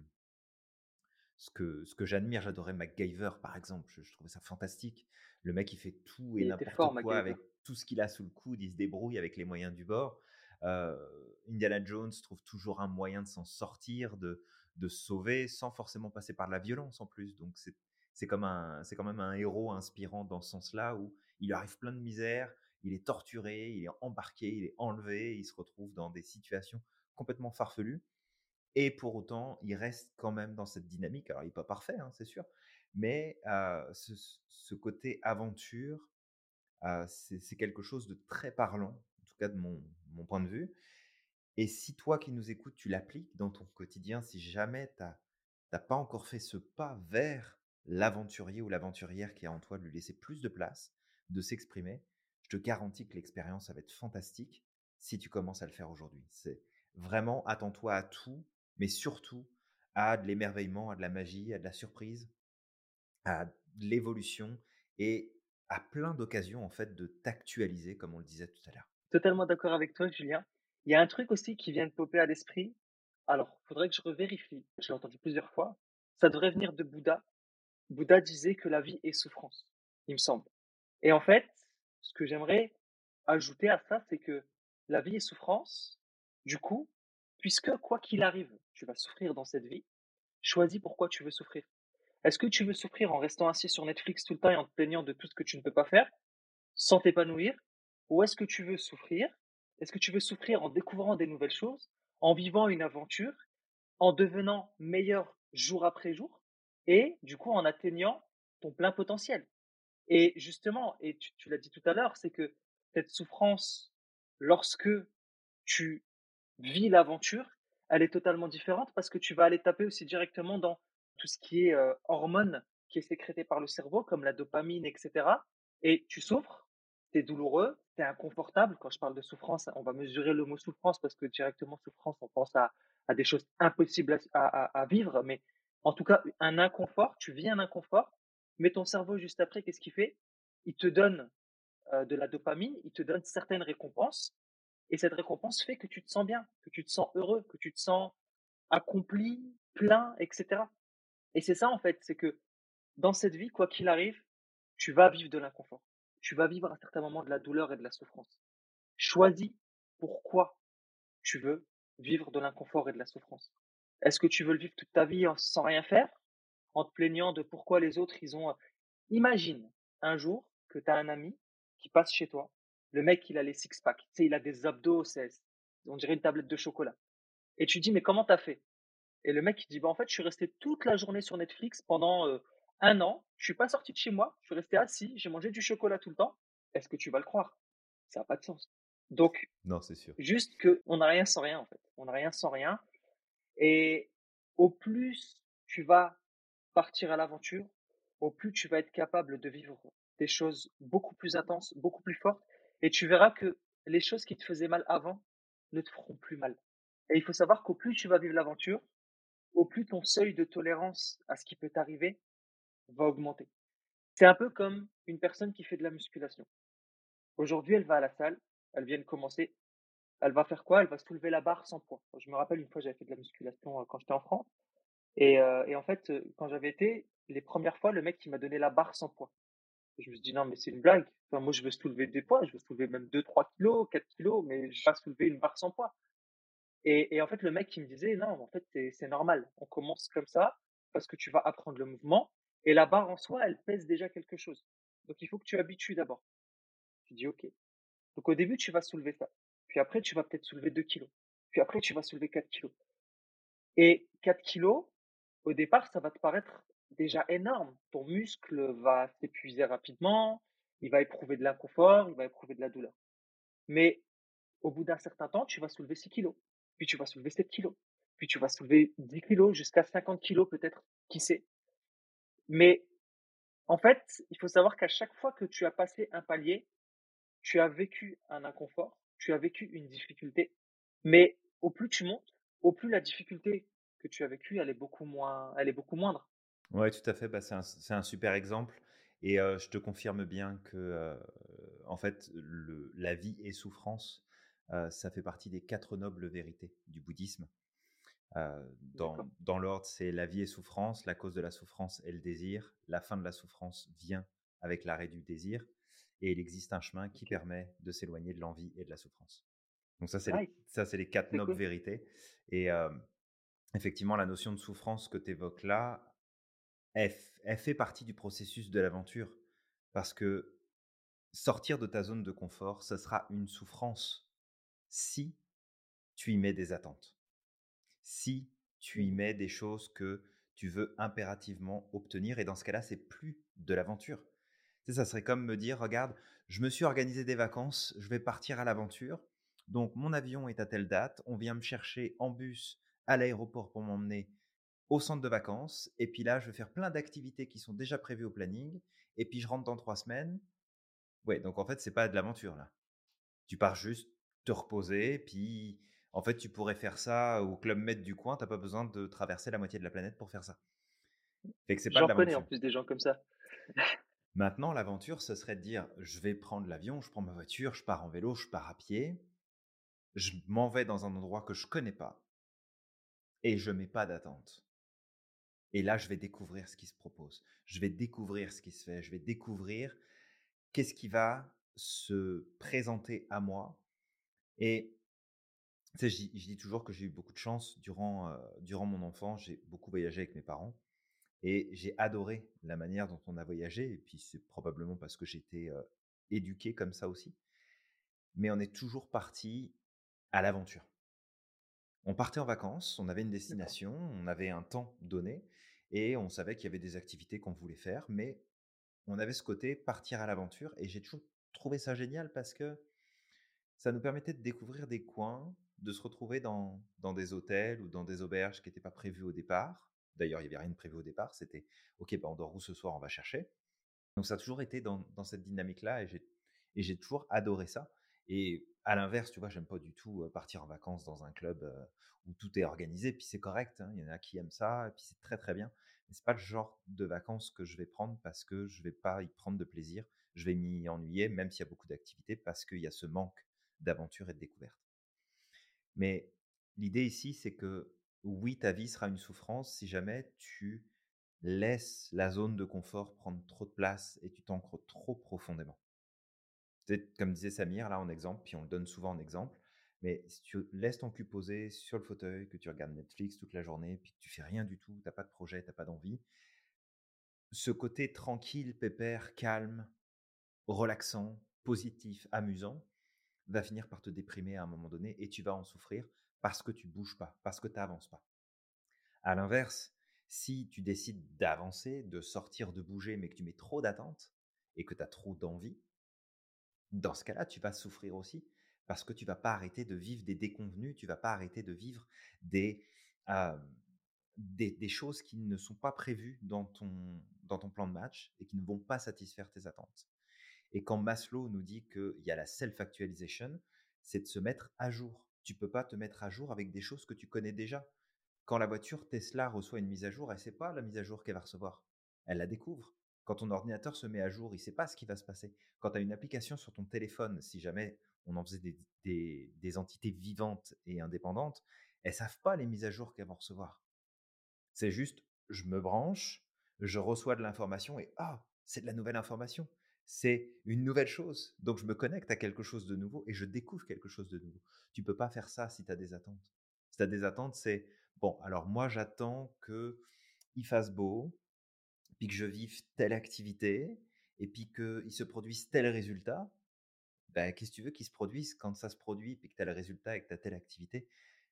ce que, ce que j'admire, j'adorais MacGyver par exemple, je, trouvais ça fantastique. Le mec il fait tout et n'importe quoi avec tout ce qu'il a sous le coude, il se débrouille avec les moyens du bord. Indiana Jones trouve toujours un moyen de s'en sortir, de, de sauver sans forcément passer par la violence en plus. Donc c'est c'est comme un c'est quand même un héros inspirant dans ce sens-là où il arrive plein de misère, il est torturé, il est embarqué, il est enlevé, il se retrouve dans des situations complètement farfelues et pour autant, il reste quand même dans cette dynamique. Alors, il n'est pas parfait, hein, c'est sûr, mais ce, côté aventure, c'est quelque chose de très parlant, cas de mon, point de vue. Et si toi qui nous écoutes, tu l'appliques dans ton quotidien, si jamais tu n'as pas encore fait ce pas vers l'aventurier ou l'aventurière qui a en toi de lui laisser plus de place, de s'exprimer, je te garantis que l'expérience va être fantastique si tu commences à le faire aujourd'hui. C'est vraiment attends-toi à tout mais surtout à de l'émerveillement, à de la magie, à de la surprise, à de l'évolution et à plein d'occasions, en fait, de t'actualiser, comme on le disait tout à l'heure. Totalement d'accord avec toi, Julien. Il y a un truc aussi qui vient de popper à l'esprit. Alors, faudrait que je revérifie. Je l'ai entendu plusieurs fois. Ça devrait venir de Bouddha. Bouddha disait que la vie est souffrance, il me semble. Et en fait, ce que j'aimerais ajouter à ça, c'est que la vie est souffrance. Du coup, puisque quoi qu'il arrive, tu vas souffrir dans cette vie, choisis pourquoi tu veux souffrir. Est-ce que tu veux souffrir en restant assis sur Netflix tout le temps et en te plaignant de tout ce que tu ne peux pas faire, sans t'épanouir Ou est-ce que tu veux souffrir? Est-ce que tu veux souffrir en découvrant des nouvelles choses, en vivant une aventure, en devenant meilleur jour après jour, et du coup en atteignant ton plein potentiel? Et justement, et tu, l'as dit tout à l'heure, c'est que cette souffrance, lorsque tu vis l'aventure, elle est totalement différente parce que tu vas aller taper aussi directement dans tout ce qui est euh, hormones qui est sécrété par le cerveau, comme la dopamine, etc. Et tu souffres, c'est douloureux, c'est inconfortable. Quand je parle de souffrance, on va mesurer le mot souffrance parce que directement souffrance, on pense à, des choses impossibles à, vivre. Mais en tout cas, un inconfort, tu vis un inconfort, mais ton cerveau juste après, qu'est-ce qu'il fait? Il te donne euh, de la dopamine, il te donne certaines récompenses, et cette récompense fait que tu te sens bien, que tu te sens heureux, que tu te sens accompli, plein, etc. Et c'est ça en fait, c'est que dans cette vie, quoi qu'il arrive, tu vas vivre de l'inconfort. Tu vas vivre à certains moments de la douleur et de la souffrance. Choisis pourquoi tu veux vivre de l'inconfort et de la souffrance. Est-ce que tu veux le vivre toute ta vie sans rien faire, en te plaignant de pourquoi les autres, ils ont... Imagine un jour que tu as un ami qui passe chez toi, le mec, il a les six-packs, il a des abdos, on dirait une tablette de chocolat. Et tu dis, mais comment t'as fait? Et le mec, il dit, bah, en fait, je suis resté toute la journée sur Netflix pendant euh, un an. Je suis pas sorti de chez moi. Je suis resté assis. J'ai mangé du chocolat tout le temps. Est-ce que tu vas le croire? Ça n'a pas de sens. Donc, non, c'est sûr. Juste que on n'a rien sans rien, en fait. On n'a rien sans rien. Et au plus tu vas partir à l'aventure, au plus tu vas être capable de vivre des choses beaucoup plus intenses, beaucoup plus fortes. Et tu verras que les choses qui te faisaient mal avant ne te feront plus mal. Et il faut savoir qu'au plus tu vas vivre l'aventure, au plus ton seuil de tolérance à ce qui peut t'arriver va augmenter. C'est un peu comme une personne qui fait de la musculation. Aujourd'hui, elle va à la salle, elle vient de commencer. Elle va faire quoi? Elle va soulever la barre sans poids. Je me rappelle une fois, j'avais fait de la musculation euh, quand j'étais en France. Et, euh, en fait, euh, quand j'avais été, les premières fois, le mec, il m'a donné la barre sans poids. je me suis dit, non, mais c'est une blague. Moi, je veux soulever des poids, je veux soulever même 2, 3 kilos, 4 kilos, mais je vais pas soulever une barre sans poids. Et, en fait, le mec, il me disait, non, en fait, c'est normal. On commence comme ça parce que tu vas apprendre le mouvement et la barre en soi, elle pèse déjà quelque chose. Donc, il faut que tu habitues d'abord. Tu dis, OK. Donc, au début, tu vas soulever ça. Puis après, tu vas peut-être soulever 2 kilos. Puis après, tu vas soulever 4 kilos. Et 4 kilos, au départ, ça va te paraître déjà énorme. Ton muscle va s'épuiser rapidement, il va éprouver de l'inconfort, il va éprouver de la douleur. Mais au bout d'un certain temps, tu vas soulever 6 kilos puis tu vas soulever 7 kilos, puis tu vas soulever 10 kilos, jusqu'à 50 kilos peut-être, qui sait? Mais en fait, il faut savoir qu'à chaque fois que tu as passé un palier, tu as vécu un inconfort, tu as vécu une difficulté, mais au plus tu montes, au plus la difficulté que tu as vécue, elle est beaucoup moins, elle est beaucoup moindre. Ouais, tout à fait. Bah, c'est un, super exemple. Et euh, je te confirme bien que, euh, fait, la vie est souffrance ça fait partie des quatre nobles vérités du bouddhisme. Dans, dans l'ordre, c'est la vie est souffrance, la cause de la souffrance est le désir, la fin de la souffrance vient avec l'arrêt du désir, et il existe un chemin qui permet de s'éloigner de l'envie et de la souffrance. Donc ça, c'est les, ça, c'est les quatre nobles vérités. Et effectivement, la notion de souffrance que tu évoques là, elle, elle, fait partie du processus de l'aventure, parce que sortir de ta zone de confort, ça sera une souffrance si tu y mets des attentes, si tu y mets des choses que tu veux impérativement obtenir, et dans ce cas-là, c'est plus de l'aventure. ça serait comme me dire, regarde, je me suis organisé des vacances, je vais partir à l'aventure, donc mon avion est à telle date, on vient me chercher en bus à l'aéroport pour m'emmener au centre de vacances, et puis là, je vais faire plein d'activités qui sont déjà prévues au planning, et puis je rentre dans trois semaines. Ouais, donc en fait, c'est pas de l'aventure là. Tu pars juste te reposer. Puis, en fait, tu pourrais faire ça au club med du coin. T'as pas besoin de traverser la moitié de la planète pour faire ça. Fait que c'est pas J'en connais en plus des gens comme ça. Maintenant, l'aventure, ce serait de dire: «Je vais prendre l'avion, je prends ma voiture, je pars en vélo, je pars à pied, je m'en vais dans un endroit que je connais pas et je mets pas d'attente» et là, je vais découvrir ce qui se propose. Je vais découvrir ce qui se fait. Je vais découvrir qu'est-ce qui va se présenter à moi et tu sais, je dis toujours que j'ai eu beaucoup de chance durant, durant mon enfance. J'ai beaucoup voyagé avec mes parents et j'ai adoré la manière dont on a voyagé et puis c'est probablement parce que j'étais, heu, éduqué comme ça aussi. Mais on est toujours parti à l'aventure. On partait en vacances, on avait une destination, on avait un temps donné et on savait qu'il y avait des activités qu'on voulait faire, mais on avait ce côté partir à l'aventure et j'ai toujours trouvé ça génial parce que ça nous permettait de découvrir des coins, de se retrouver dans des hôtels ou dans des auberges qui étaient pas prévues au départ. D'ailleurs, il y avait rien de prévu au départ, c'était: «OK, bah, on dort où ce soir? On va chercher». Donc ça a toujours été dans cette dynamique-là et j'ai toujours adoré ça et à l'inverse, tu vois, j'aime pas du tout, partir en vacances dans un club, où tout est organisé, puis c'est correct, hein. Il y en a qui aiment ça et puis c'est très, très bien. Mais c'est pas le genre de vacances que je vais prendre parce que je vais pas y prendre de plaisir. Je vais m'y ennuyer, même s'il y a beaucoup d'activités, parce qu'il y a ce manque d'aventure et de découverte. Mais l'idée ici, c'est que oui, ta vie sera une souffrance si jamais tu laisses la zone de confort prendre trop de place et tu t'ancres trop profondément. Comme disait Samir là en exemple, puis on le donne souvent en exemple, mais si tu laisses ton cul posé sur le fauteuil, que tu regardes Netflix toute la journée, puis que tu fais rien du tout, tu as pas de projet, tu as pas d'envie, ce côté tranquille, pépère, calme, relaxant, positif, amusant, va finir par te déprimer à un moment donné et tu vas en souffrir parce que tu bouges pas, parce que tu avances pas. À l'inverse, si tu décides d'avancer, de sortir, de bouger, mais que tu mets trop d'attentes et que tu as trop d'envie, dans ce cas-là, tu vas souffrir aussi parce que tu vas pas arrêter de vivre des déconvenus, tu vas pas arrêter de vivre des, des, des choses qui ne sont pas prévues dans ton, dans ton plan de match et qui ne vont pas satisfaire tes attentes. Et quand Maslow nous dit qu'il y a la self-actualization, c'est de se mettre à jour. Tu peux pas te mettre à jour avec des choses que tu connais déjà. Quand la voiture Tesla reçoit une mise à jour, elle sait pas la mise à jour qu'elle va recevoir. Elle la découvre. Quand ton ordinateur se met à jour, il sait pas ce qui va se passer. Quand tu as une application sur ton téléphone, si jamais on en faisait des, des, entités vivantes et indépendantes, elles savent pas les mises à jour qu'elles vont recevoir. C'est juste, je me branche, je reçois de l'information et ah, c'est de la nouvelle information. C'est une nouvelle chose. Donc je me connecte à quelque chose de nouveau et je découvre quelque chose de nouveau. Tu peux pas faire ça si tu as des attentes. Si tu as des attentes, c'est bon, alors moi j'attends que il fasse beau, puis que je vive telle activité et puis qu'il se produise tel résultat. Ben, qu'est-ce que tu veux qu'il se produise quand ça se produit puis que tu le résultat et que tu as telle activité?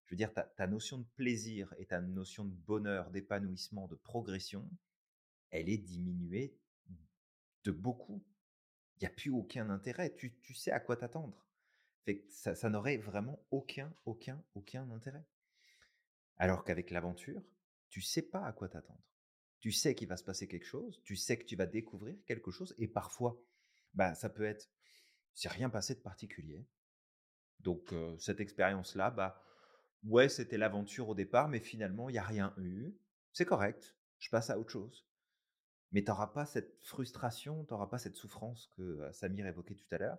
Je veux dire, ta, notion de plaisir et ta notion de bonheur, d'épanouissement, de progression, elle est diminuée de beaucoup. Il n'y a plus aucun intérêt. Tu, sais à quoi t'attendre. Ça, ça n'aurait vraiment aucun, aucun, aucun intérêt. Alors qu'avec l'aventure, tu sais pas à quoi t'attendre. Tu sais qu'il va se passer quelque chose, tu sais que tu vas découvrir quelque chose, et parfois, bah, ça peut être, c'est rien passé de particulier. Donc cette expérience-là, bah, ouais, c'était l'aventure au départ, mais finalement, il n'y a rien eu. C'est correct, je passe à autre chose. Mais tu n'auras pas cette frustration, tu n'auras pas cette souffrance que Samir évoquait tout à l'heure,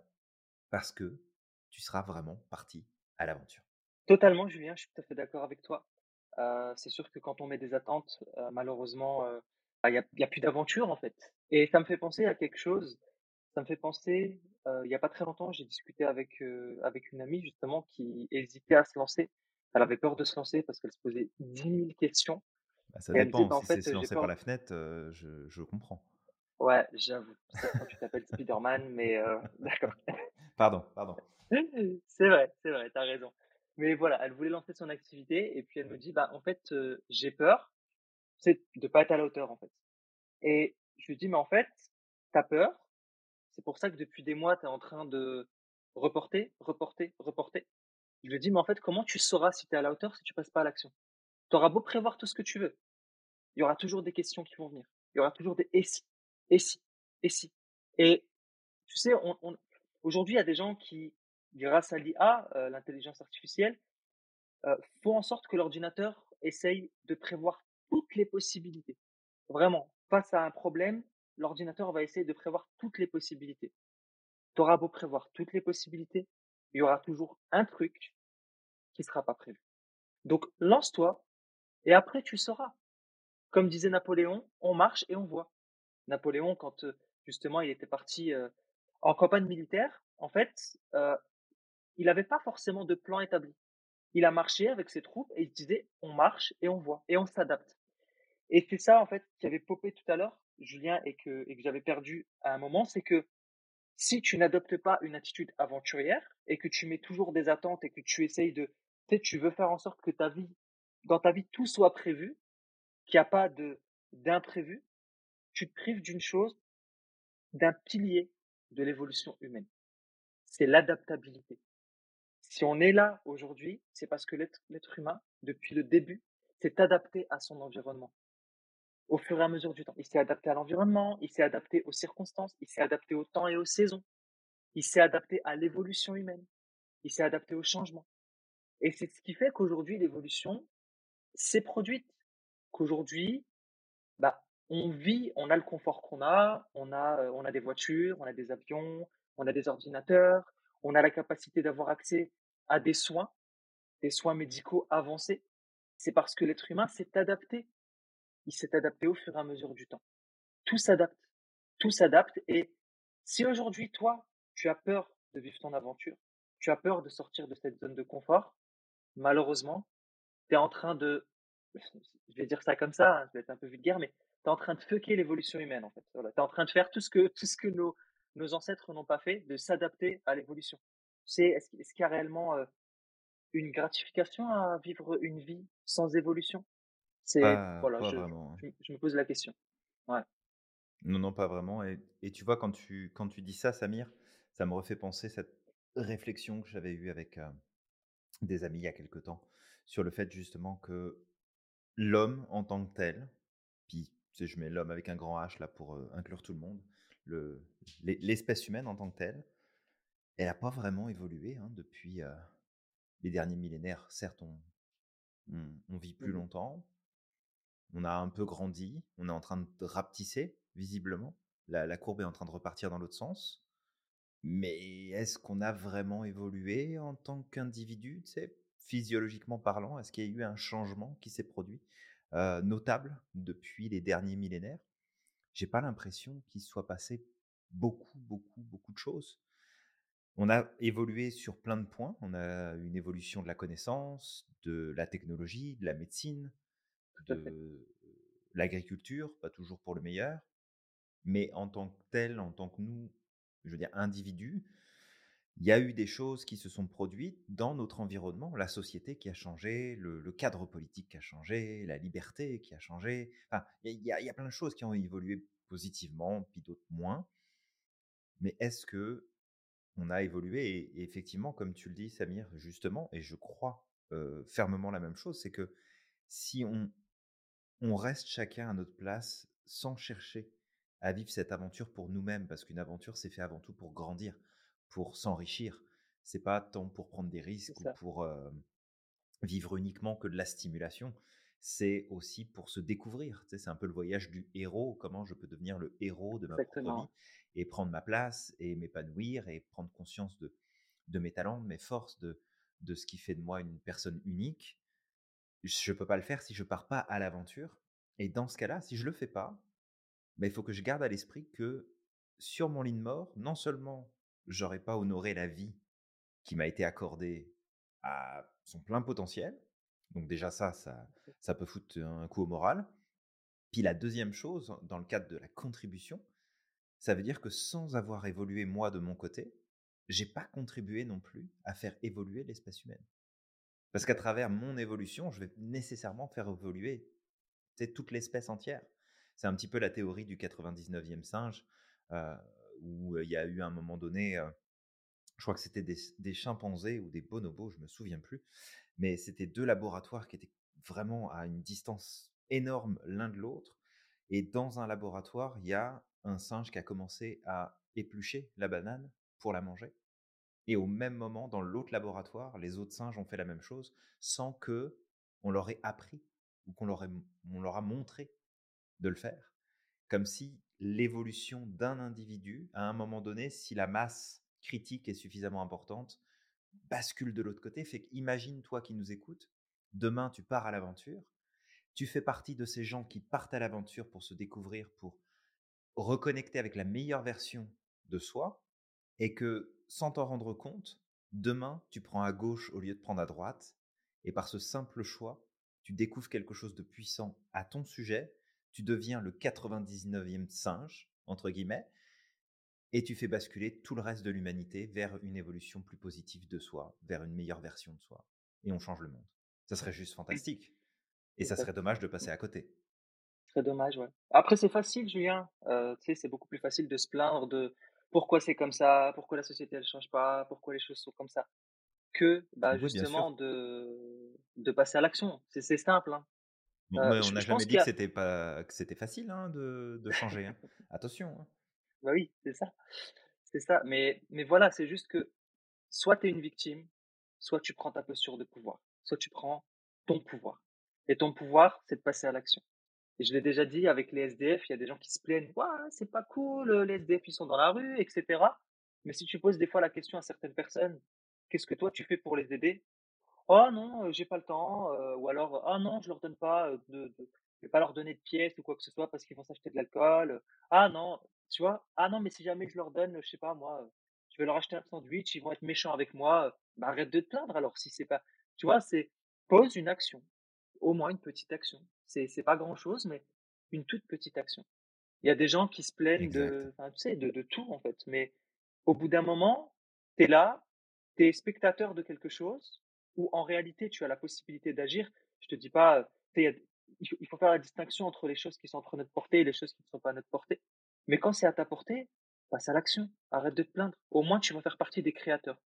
parce que tu seras vraiment parti à l'aventure. Totalement, Julien, je suis tout à fait d'accord avec toi. C'est sûr que quand on met des attentes, heu, malheureusement, heu, bah, il y a plus d'aventure, en fait et ça me fait penser à quelque chose. Ça me fait penser, il y a pas très longtemps, j'ai discuté avec, avec une amie justement qui hésitait à se lancer. Elle avait peur de se lancer parce qu'elle se posait 10 000 questions Bah, ça dépend. «Bah, en Si c'est se lancer par peur» la fenêtre, je je comprends. ouais, j'avoue, tu t'appelles Spiderman, mais d'accord. Pardon, pardon. C'est vrai, c'est vrai, tu as raison. Mais voilà, elle voulait lancer son activité et puis elle me dit: «Bah, en fait, j'ai peur, c'est de pas être à la hauteur, en fait» et je lui dis: «Mais en fait, tu as peur, c'est pour ça que depuis des mois, tu es en train de reporter, reporter, reporter». Je lui dis: «Mais en fait, comment tu sauras si tu es à la hauteur si tu passes pas à l'action? Tu auras beau prévoir tout ce que tu veux, il y aura toujours des questions qui vont venir. Il y aura toujours des "et si? Et si? Et si?» et tu sais, on aujourd'hui, il y a des gens qui, grâce à l'IA, heu, l'intelligence artificielle, heu, font en sorte que l'ordinateur essaye de prévoir toutes les possibilités. Vraiment, face à un problème, l'ordinateur va essayer de prévoir toutes les possibilités. Tu auras beau prévoir toutes les possibilités, il y aura toujours un truc qui sera pas prévu. Donc lance-toi et après tu sauras. Comme disait Napoléon, on marche et on voit. Napoléon, quand justement il était parti en campagne militaire, en fait, il n'avait pas forcément de plan établi. Il a marché avec ses troupes et il disait on marche et on voit et on s'adapte. Et c'est ça en fait qui avait popé tout à l'heure, Julien, et que, et que j'avais perdu à un moment, c'est que si tu n'adoptes pas une attitude aventurière et que tu mets toujours des attentes et que tu essayes de, tu sais, tu veux faire en sorte que ta vie, dans ta vie, tout soit prévu, qu'il n'y a pas de d'imprévu, tu te prives d'une chose, d'un pilier de l'évolution humaine. C'est l'adaptabilité. Si on est là aujourd'hui, c'est parce que l'être humain, depuis le début, s'est adapté à son environnement. Au fur et à mesure du temps, il s'est adapté à l'environnement, il s'est adapté aux circonstances, il s'est adapté au temps et aux saisons, il s'est adapté à l'évolution humaine, il s'est adapté au changement. Et c'est ce qui fait qu'aujourd'hui, l'évolution s'est produite. Qu'aujourd'hui, bah, on vit, on a le confort qu'on a, on a, on a des voitures, on a des avions, on a des ordinateurs, on a la capacité d'avoir accès à des soins, des soins médicaux avancés. C'est parce que l'être humain s'est adapté. Il s'est adapté au fur et à mesure du temps. Tout s'adapte. Tout s'adapte. Et si aujourd'hui, toi, tu as peur de vivre ton aventure, tu as peur de sortir de cette zone de confort, malheureusement, tu es en train de, je vais dire ça comme ça, hein, je vais être un peu vulgaire, mais tu es en train de fucker l'évolution humaine, en fait. tu es en train de faire tout ce que, tout ce que nos, nos ancêtres n'ont pas fait, de s'adapter à l'évolution. C'est, est-ce, qu'il y a réellement euh, une gratification à vivre une vie sans évolution? C'est, voilà, je, vraiment. Hein. Je, me pose la question. Ouais. Non, non, pas vraiment. Et, et, tu vois, quand tu, quand tu dis ça, Samir, ça me refait penser cette réflexion que j'avais eue avec euh, des amis il y a quelque temps sur le fait justement que l'homme en tant que tel, puis je mets l'homme avec un grand H là pour euh, inclure tout le monde, l'espèce humaine en tant que telle, elle n'a pas vraiment évolué hein, depuis euh, les derniers millénaires. Certes, on, on, vit plus mmh longtemps, on a un peu grandi, on est en train de rapetisser, visiblement. La, courbe est en train de repartir dans l'autre sens. Mais est-ce qu'on a vraiment évolué en tant qu'individu, physiologiquement parlant Est-ce qu'il y a eu un changement qui s'est produit euh, notable depuis les derniers millénaires? J'ai pas l'impression qu'il soit passé beaucoup, beaucoup, beaucoup de choses. On a évolué sur plein de points. On a une évolution de la connaissance, de la technologie, de la médecine, de l'agriculture, pas toujours pour le meilleur. Mais en tant que tel, en tant que nous, je veux dire, individus, il y a eu des choses qui se sont produites dans notre environnement, la société qui a changé, le, cadre politique qui a changé, la liberté qui a changé. Il y, a plein de choses qui ont évolué positivement, puis d'autres moins. Mais est-ce que on a évolué et, effectivement, comme tu le dis, Samir, justement, et je crois fermement la même chose, c'est que si on, on reste chacun à notre place sans chercher à vivre cette aventure pour nous-mêmes, parce qu'une aventure, c'est fait avant tout pour grandir pour s'enrichir. C'est pas tant pour prendre des risques ou pour vivre uniquement que de la stimulation. C'est aussi pour se découvrir. Tu sais, c'est un peu le voyage du héros. Comment je peux devenir le héros de ma propre vie et prendre ma place et m'épanouir et prendre conscience de, de mes talents, de mes forces, de, de ce qui fait de moi une personne unique. Je ne peux pas le faire si je pars pas à l'aventure. Et dans ce cas-là, si je le fais pas, ben, il faut que je garde à l'esprit que sur mon lit de mort, non seulement j'aurais pas honoré la vie qui m'a été accordée à son plein potentiel. Donc déjà ça, ça, ça peut foutre un coup au moral. Puis la deuxième chose, dans le cadre de la contribution, ça veut dire que sans avoir évolué moi de mon côté, j'ai pas contribué non plus à faire évoluer l'espèce humaine. Parce qu'à travers mon évolution, je vais nécessairement faire évoluer toute l'espèce entière. C'est un petit peu la théorie du 99e singe. Euh, où il y a eu un moment donné, je crois que c'était des, chimpanzés ou des bonobos, je me souviens plus, mais c'était deux laboratoires qui étaient vraiment à une distance énorme l'un de l'autre. Et dans un laboratoire, il y a un singe qui a commencé à éplucher la banane pour la manger. Et au même moment, dans l'autre laboratoire, les autres singes ont fait la même chose sans que on leur ait appris ou qu'on leur, on leur a montré de le faire. Comme si l'évolution d'un individu à un moment donné si la masse critique est suffisamment importante bascule de l'autre côté. Fait qu'imagine toi qui nous écoutes, demain tu pars à l'aventure, tu fais partie de ces gens qui partent à l'aventure pour se découvrir, pour reconnecter avec la meilleure version de soi, et que sans t'en rendre compte, demain tu prends à gauche au lieu de prendre à droite, et par ce simple choix, tu découvres quelque chose de puissant à ton sujet, tu deviens le 99e singe, entre guillemets, et tu fais basculer tout le reste de l'humanité vers une évolution plus positive de soi, vers une meilleure version de soi. Et on change le monde. Ça serait juste fantastique. Et ça serait dommage de passer à côté. Très dommage, ouais. Après, c'est facile, Julien. Euh, tu sais, c'est beaucoup plus facile de se plaindre de pourquoi c'est comme ça, pourquoi la société elle change pas, pourquoi les choses sont comme ça, que bah, justement de, de passer à l'action. C'est simple. Hein. Euh, on n'a jamais dit que c'était pas que c'était facile hein, de, de, changer. Hein. Attention. Hein. Bah oui, c'est ça. C'est ça. Mais, mais voilà, c'est juste que soit tu es une victime, soit tu prends ta posture de pouvoir, soit tu prends ton pouvoir. Et ton pouvoir, c'est de passer à l'action. Et je l'ai déjà dit avec les SDF, il y a des gens qui se plaignent, ouais, c'est pas cool, les SDF ils sont dans la rue, etc. Mais si tu poses des fois la question à certaines personnes, qu'est-ce que toi tu fais pour les aider? Oh non, j'ai pas le temps, ou alors ah non, je leur donne pas de, de je vais pas leur donner de pièces ou quoi que ce soit parce qu'ils vont s'acheter de l'alcool. Ah non, tu vois? Ah non, mais si jamais je leur donne, je sais pas moi, je vais leur acheter un sandwich, ils vont être méchants avec moi. Bah arrête de te plaindre alors si c'est pas. Tu vois, c'est pose une action, au moins une petite action. C'est c'est pas grand chose, mais une toute petite action. Il y a des gens qui se plaignent de, tu sais, de, de tout en fait, mais au bout d'un moment, tu es là, tu es spectateur de quelque chose, où en réalité tu as la possibilité d'agir. Je te dis pas, il faut faire la distinction entre les choses qui sont entre notre portée et les choses qui ne sont pas à notre portée. Mais quand c'est à ta portée, passe à l'action. Arrête de te plaindre. Au moins, tu vas faire partie des créateurs.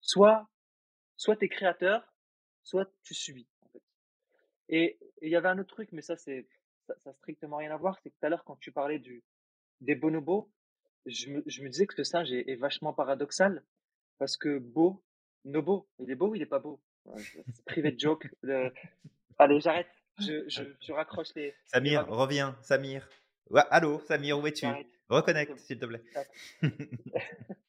Soit, soit tu es créateur, soit tu subis. Et il y avait un autre truc, mais ça, c'est, ça, ça strictement rien à voir. C'est que tout à l'heure, quand tu parlais des bonobos, je me, je me disais que ce singe est, est vachement paradoxal parce que beau, nobo, il est beau il est pas beau? Privé de joke. Allez, j'arrête. Je, je, je, raccroche les. Samir, reviens. Samir. Ouais, allô, Samir, où es-tu? Reconnecte, s'il te plaît.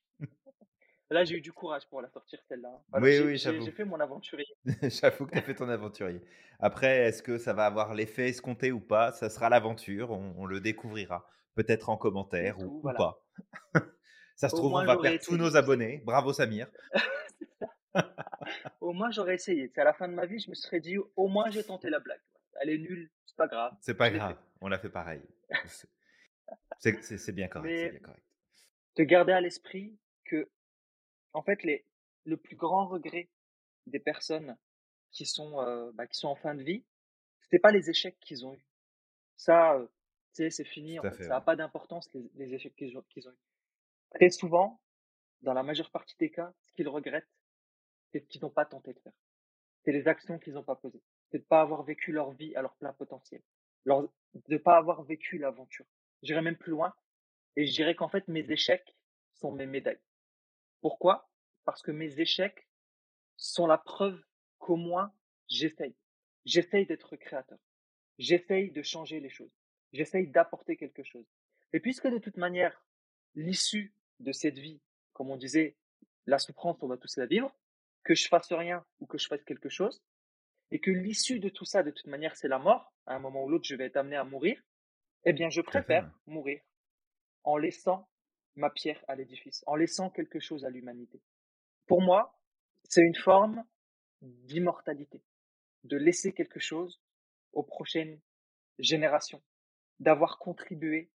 Là, j'ai eu du courage pour la sortir, celle-là. Hein. oui, oui, j'avoue. J'ai fait mon aventurier. j'avoue que tu as fait ton aventurier. Après, est-ce que ça va avoir l'effet escompté ou pas? Ça sera l'aventure, on, le découvrira. Peut-être en commentaire ou, pas. ça se trouve, on va perdre tous nos abonnés. Bravo, Samir. Au moins, j'aurais essayé. C'est à la fin de ma vie, je me serais dit, au moins, j'ai tenté la blague. Elle est nulle, c'est pas grave. C'est pas grave, on l'a fait pareil. C'est bien correct. bien correct. Te garder à l'esprit que, en fait, les, le plus grand regret des personnes qui sont, euh, bah, qui sont en fin de vie, c'était pas les échecs qu'ils ont eus. Ça, euh, tu sais, c'est fini. ça n'a pas d'importance, les, les, échecs qu'ils ont, ont eus. Très souvent, dans la majeure partie des cas, ce qu'ils regrettent, c'est ce qu'ils n'ont pas tenté de faire. C'est les actions qu'ils n'ont pas posées. C'est de ne pas avoir vécu leur vie à leur plein potentiel. de ne pas avoir vécu l'aventure. J'irai même plus loin et je dirais qu'en fait, mes échecs sont mes médailles. Pourquoi? Parce que mes échecs sont la preuve qu'au moins, j'essaye. J'essaye d'être créateur. J'essaye de changer les choses. J'essaye d'apporter quelque chose. Et puisque de toute manière, l'issue de cette vie, comme on disait, la souffrance, on va tous la vivre, que je fasse rien ou que je fasse quelque chose, et que l'issue de tout ça, de toute manière, c'est la mort, à un moment ou l'autre, je vais être amené à mourir, eh bien, je préfère mourir en laissant ma pierre à l'édifice, en laissant quelque chose à l'humanité. Pour moi, c'est une forme d'immortalité, de laisser quelque chose aux prochaines générations, d'avoir contribué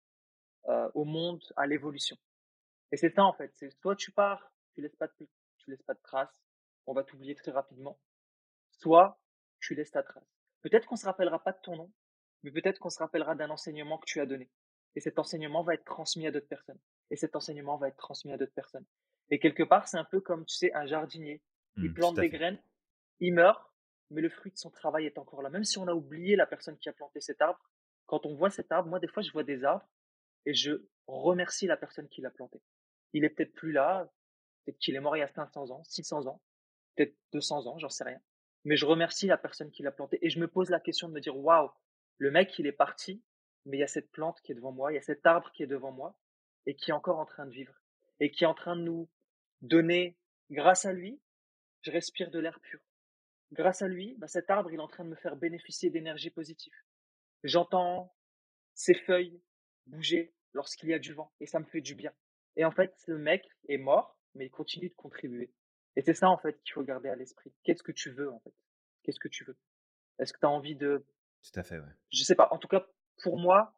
euh, au monde, à l'évolution. Et c'est ça en fait. C'est soit tu pars, tu laisses pas de, tu laisses pas de traces, on va t'oublier très rapidement. Soit tu laisses ta trace. Peut-être qu'on se rappellera pas de ton nom, mais peut-être qu'on se rappellera d'un enseignement que tu as donné. Et cet enseignement va être transmis à d'autres personnes. Et cet enseignement va être transmis à d'autres personnes. Et quelque part, c'est un peu comme, tu sais, un jardinier. Il mmh, plante des graines, il meurt, mais le fruit de son travail est encore là. Même si on a oublié la personne qui a planté cet arbre, quand on voit cet arbre, moi, des fois, je vois des arbres et je remercie la personne qui l'a planté. Il est peut-être plus là, peut-être qu'il est mort il y a 500 ans, 600 ans, peut-être 200 ans, j'en sais rien. Mais je remercie la personne qui l'a planté et je me pose la question de me dire waouh, le mec il est parti, mais il y a cette plante qui est devant moi, il y a cet arbre qui est devant moi et qui est encore en train de vivre et qui est en train de nous donner, grâce à lui, je respire de l'air pur. Grâce à lui, bah, cet arbre, il est en train de me faire bénéficier d'énergie positive. J'entends ses feuilles bouger lorsqu'il y a du vent et ça me fait du bien. Et en fait, ce mec est mort, mais il continue de contribuer. Et c'est ça, en fait, qu'il faut garder à l'esprit. Qu'est-ce que tu veux, en fait? Qu'est-ce que tu veux? Est-ce que tu as envie de... Tout à fait, ouais. Je sais pas. En tout cas, pour moi,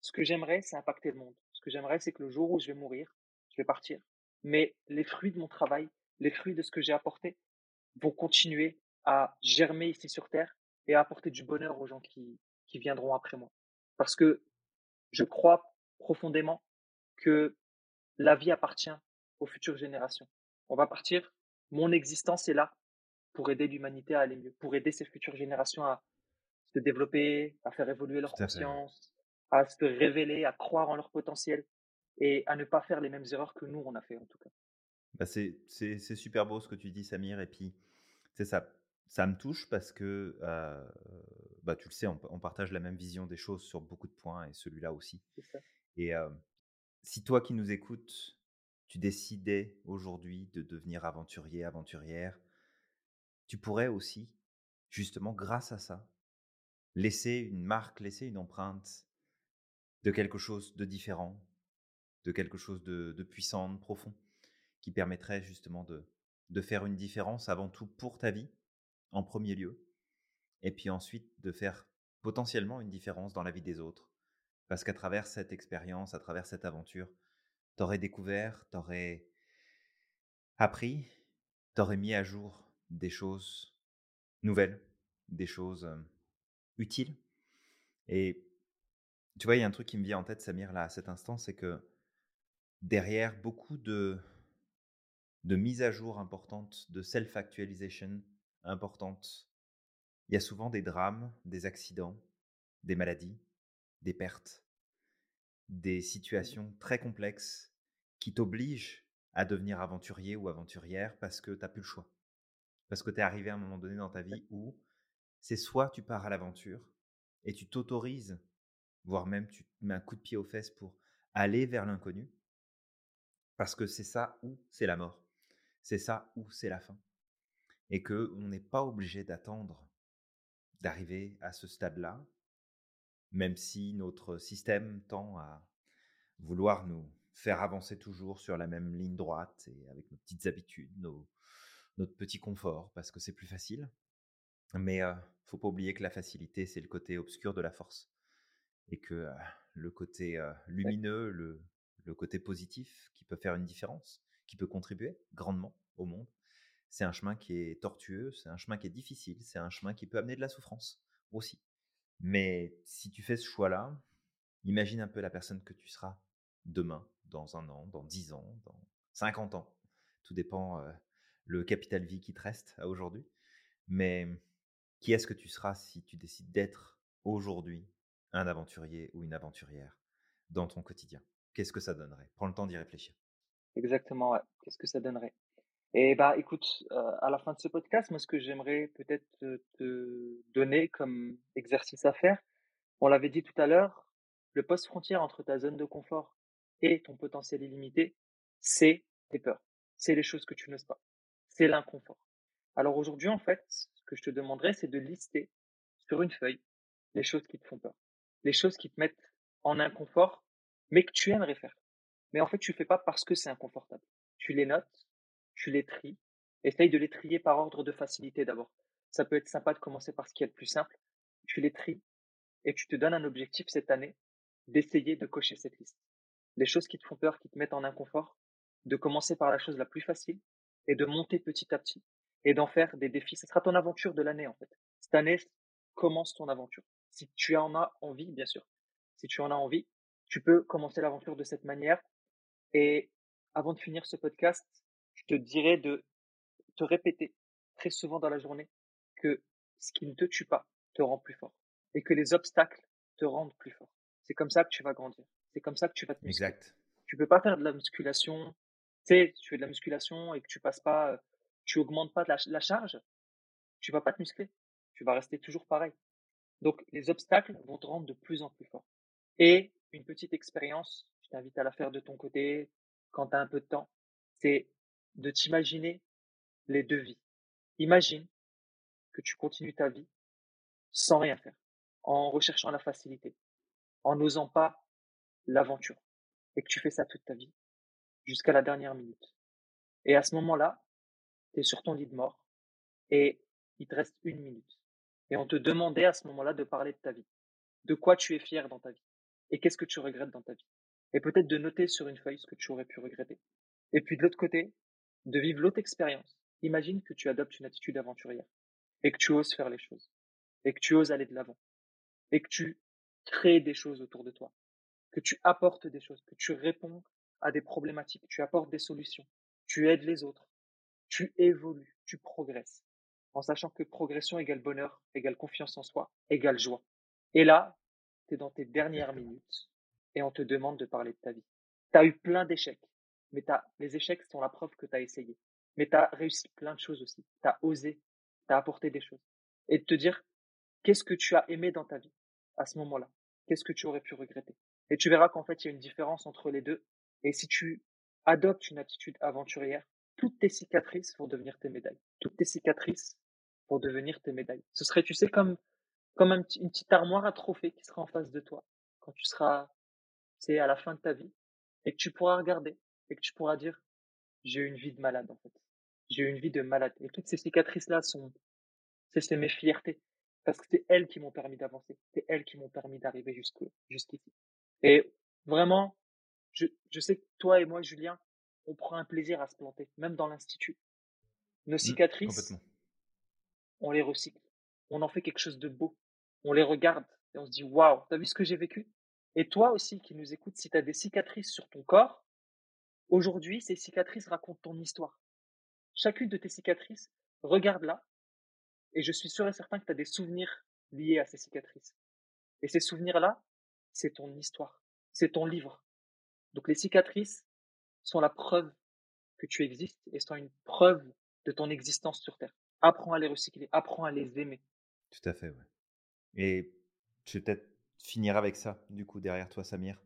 ce que j'aimerais, c'est impacter le monde. Ce que j'aimerais, c'est que le jour où je vais mourir, je vais partir. Mais les fruits de mon travail, les fruits de ce que j'ai apporté, vont continuer à germer ici sur Terre et à apporter du bonheur aux gens qui, qui viendront après moi. Parce que je crois profondément que la vie appartient aux futures générations. On va partir, mon existence est là pour aider l'humanité à aller mieux, pour aider ces futures générations à se développer, à faire évoluer leur conscience, à se révéler, à croire en leur potentiel et à ne pas faire les mêmes erreurs que nous on a fait en tout cas. Bah c'est, super beau ce que tu dis Samir et puis c'est ça ça me touche parce que euh, bah, tu le sais on, on, partage la même vision des choses sur beaucoup de points et celui-là aussi. Et euh, si toi qui nous écoutes, tu décidais aujourd'hui de devenir aventurier, aventurière, tu pourrais aussi, justement grâce à ça, laisser une marque, laisser une empreinte de quelque chose de différent, de quelque chose de, de puissant, de profond, qui permettrait justement de, de faire une différence avant tout pour ta vie, en premier lieu, et puis ensuite de faire potentiellement une différence dans la vie des autres. Parce qu'à travers cette expérience, à travers cette aventure, t'aurais découvert, t'aurais appris, t'aurais mis à jour des choses nouvelles, des choses utiles? Et tu vois, il y a un truc qui me vient en tête, Samir, là, à cet instant, c'est que derrière beaucoup de, de mises à jour importantes, de self-actualization importantes, il y a souvent des drames, des accidents, des maladies, des pertes, des situations très complexes qui t'obligent à devenir aventurier ou aventurière parce que tu n'as plus le choix. Parce que tu es arrivé à un moment donné dans ta vie où c'est soit tu pars à l'aventure et tu t'autorises, voire même tu mets un coup de pied aux fesses pour aller vers l'inconnu, parce que c'est ça ou c'est la mort. C'est ça ou c'est la fin. Et que on n'est pas obligé d'attendre d'arriver à ce stade-là, même si notre système tend à vouloir nous faire avancer toujours sur la même ligne droite et avec nos petites habitudes, nos, notre petit confort, parce que c'est plus facile. Mais euh, faut pas oublier que la facilité, c'est le côté obscur de la force. Et que euh, le côté euh, lumineux, le, le côté positif, qui peut faire une différence, qui peut contribuer grandement au monde, c'est un chemin qui est tortueux, c'est un chemin qui est difficile, c'est un chemin qui peut amener de la souffrance aussi. Mais si tu fais ce choix-là, imagine un peu la personne que tu seras demain, dans un an, dans dix ans, dans 50 ans. Tout dépend euh, le capital vie qui te reste à aujourd'hui. Mais qui est-ce que tu seras si tu décides d'être aujourd'hui un aventurier ou une aventurière dans ton quotidien? Qu'est-ce que ça donnerait? Prends le temps d'y réfléchir. Exactement, ouais. Qu'est-ce que ça donnerait? Et bah, écoute, euh, à la fin de ce podcast, moi, ce que j'aimerais peut-être te, donner comme exercice à faire, on l'avait dit tout à l'heure, le poste frontière entre ta zone de confort et ton potentiel illimité, c'est tes peurs, c'est les choses que tu n'oses pas, c'est l'inconfort. Alors aujourd'hui, en fait, ce que je te demanderais, c'est de lister sur une feuille les choses qui te font peur, les choses qui te mettent en inconfort, mais que tu aimerais faire. Mais en fait, tu fais pas parce que c'est inconfortable. Tu les notes, tu les tries, essaye de les trier par ordre de facilité d'abord. Ça peut être sympa de commencer par ce qui est le plus simple. Tu les tries et tu te donnes un objectif cette année d'essayer de cocher cette liste les choses qui te font peur, qui te mettent en inconfort, de commencer par la chose la plus facile et de monter petit à petit et d'en faire des défis. Ce sera ton aventure de l'année en fait. Cette année, commence ton aventure. Si tu en as envie, bien sûr. Si tu en as envie, tu peux commencer l'aventure de cette manière. Et avant de finir ce podcast, te dirais de te répéter très souvent dans la journée que ce qui ne te tue pas te rend plus fort et que les obstacles te rendent plus fort. C'est comme ça que tu vas grandir. C'est comme ça que tu vas te muscler. Exact. Tu peux pas faire de la musculation. Tu sais, tu fais de la musculation et que tu passes pas, tu augmentes pas la, la charge, tu vas pas te muscler. Tu vas rester toujours pareil. Donc, les obstacles vont te rendre de plus en plus fort. Et une petite expérience, je t'invite à la faire de ton côté quand tu as un peu de temps, c'est de t'imaginer les deux vies. Imagine que tu continues ta vie sans rien faire, en recherchant la facilité, en n'osant pas l'aventure, et que tu fais ça toute ta vie, jusqu'à la dernière minute. Et à ce moment-là, tu es sur ton lit de mort, et il te reste une minute. Et on te demandait à ce moment-là de parler de ta vie, de quoi tu es fier dans ta vie, et qu'est-ce que tu regrettes dans ta vie. Et peut-être de noter sur une feuille ce que tu aurais pu regretter. Et puis de l'autre côté, de vivre l'autre expérience. Imagine que tu adoptes une attitude aventurière et que tu oses faire les choses et que tu oses aller de l'avant et que tu crées des choses autour de toi, que tu apportes des choses, que tu réponds à des problématiques, tu apportes des solutions, tu aides les autres, tu évolues, tu progresses, en sachant que progression égale bonheur, égale confiance en soi, égale joie. Et là, tu es dans tes dernières minutes et on te demande de parler de ta vie. Tu as eu plein d'échecs, mais as, les échecs sont la preuve que tu as essayé. Mais tu as réussi plein de choses aussi. Tu as osé, tu as apporté des choses. Et de te dire, qu'est-ce que tu as aimé dans ta vie à ce moment-là? Qu'est-ce que tu aurais pu regretter? Et tu verras qu'en fait, il y a une différence entre les deux. Et si tu adoptes une attitude aventurière, toutes tes cicatrices vont devenir tes médailles. Toutes tes cicatrices vont devenir tes médailles. Ce serait, tu sais, comme, comme une petite armoire à trophées qui sera en face de toi quand tu seras, c'est à la fin de ta vie et que tu pourras regarder et que tu pourras dire, j'ai eu une vie de malade, en fait. J'ai eu une vie de malade. Et toutes ces cicatrices-là sont, c'est mes fiertés. Parce que c'est elles qui m'ont permis d'avancer. C'est elles qui m'ont permis d'arriver jusqu'ici. Et vraiment, je, je sais que toi et moi, Julien, on prend un plaisir à se planter, même dans l'institut. Nos mmh, cicatrices, on les recycle. On en fait quelque chose de beau. On les regarde et on se dit, waouh, t'as vu ce que j'ai vécu? Et toi aussi qui nous écoutes, si tu as des cicatrices sur ton corps, aujourd'hui, ces cicatrices racontent ton histoire. Chacune de tes cicatrices, regarde-la, et je suis sûr et certain que tu as des souvenirs liés à ces cicatrices. Et ces souvenirs-là, c'est ton histoire, c'est ton livre. Donc les cicatrices sont la preuve que tu existes et sont une preuve de ton existence sur Terre. Apprends à les recycler, apprends à les aimer. Tout à fait, ouais. Et je vais peut-être finir avec ça, du coup, derrière toi, Samir,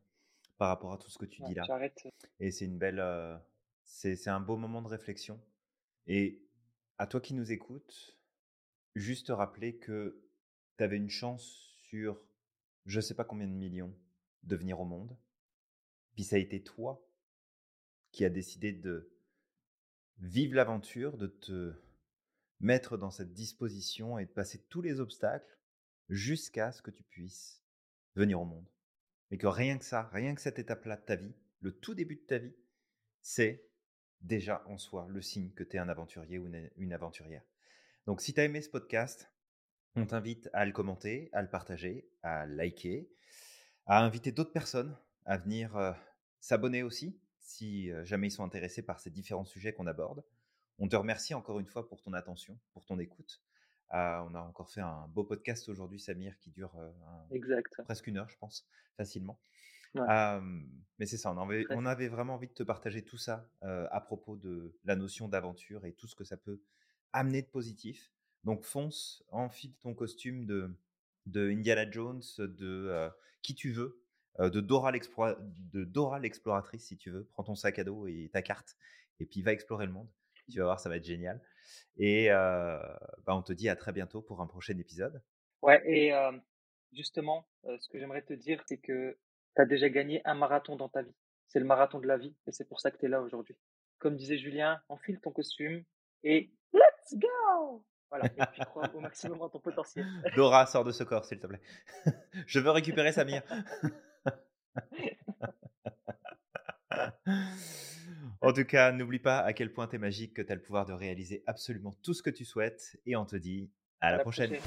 par rapport à tout ce que tu dis là. J'arrête. Et c'est une belle. Euh, c'est un beau moment de réflexion. Et à toi qui nous écoutes, juste rappeler que tu avais une chance sur je sais pas combien de millions de venir au monde. Puis ça a été toi qui a décidé de vivre l'aventure, de te mettre dans cette disposition et de passer tous les obstacles jusqu'à ce que tu puisses venir au monde. Mais que rien que ça, rien que cette étape-là de ta vie, le tout début de ta vie, c'est déjà en soi le signe que tu es un aventurier ou une, aventurière. Donc si tu as aimé ce podcast, on t'invite à le commenter, à le partager, à liker, à inviter d'autres personnes à venir euh, s'abonner aussi, si euh, jamais ils sont intéressés par ces différents sujets qu'on aborde. On te remercie encore une fois pour ton attention, pour ton écoute. Ah, on a encore fait un beau podcast aujourd'hui, Samir, qui dure presque une heure, je pense, facilement. mais c'est ça, on avait, on avait, vraiment envie de te partager tout ça à propos de la notion d'aventure et tout ce que ça peut amener de positif. Donc fonce, enfile ton costume de, de Indiana Jones, de qui tu veux, de Dora l'exploratrice si tu veux. Prends ton sac à dos et ta carte et puis va explorer le monde. Tu vas voir, ça va être génial. Et bah, on te dit à très bientôt pour un prochain épisode. Ouais, et justement, ce que j'aimerais te dire, c'est que tu as déjà gagné un marathon dans ta vie. C'est le marathon de la vie et c'est pour ça que tu es là aujourd'hui. Comme disait Julien, enfile ton costume et let's go Voilà, et puis crois au maximum en ton potentiel. Dora, sors de ce corps, s'il te plaît. Je veux récupérer Samir. En tout cas, n'oublie pas à quel point tu es magique, que tu as le pouvoir de réaliser absolument tout ce que tu souhaites. Et on te dit à, la, prochaine.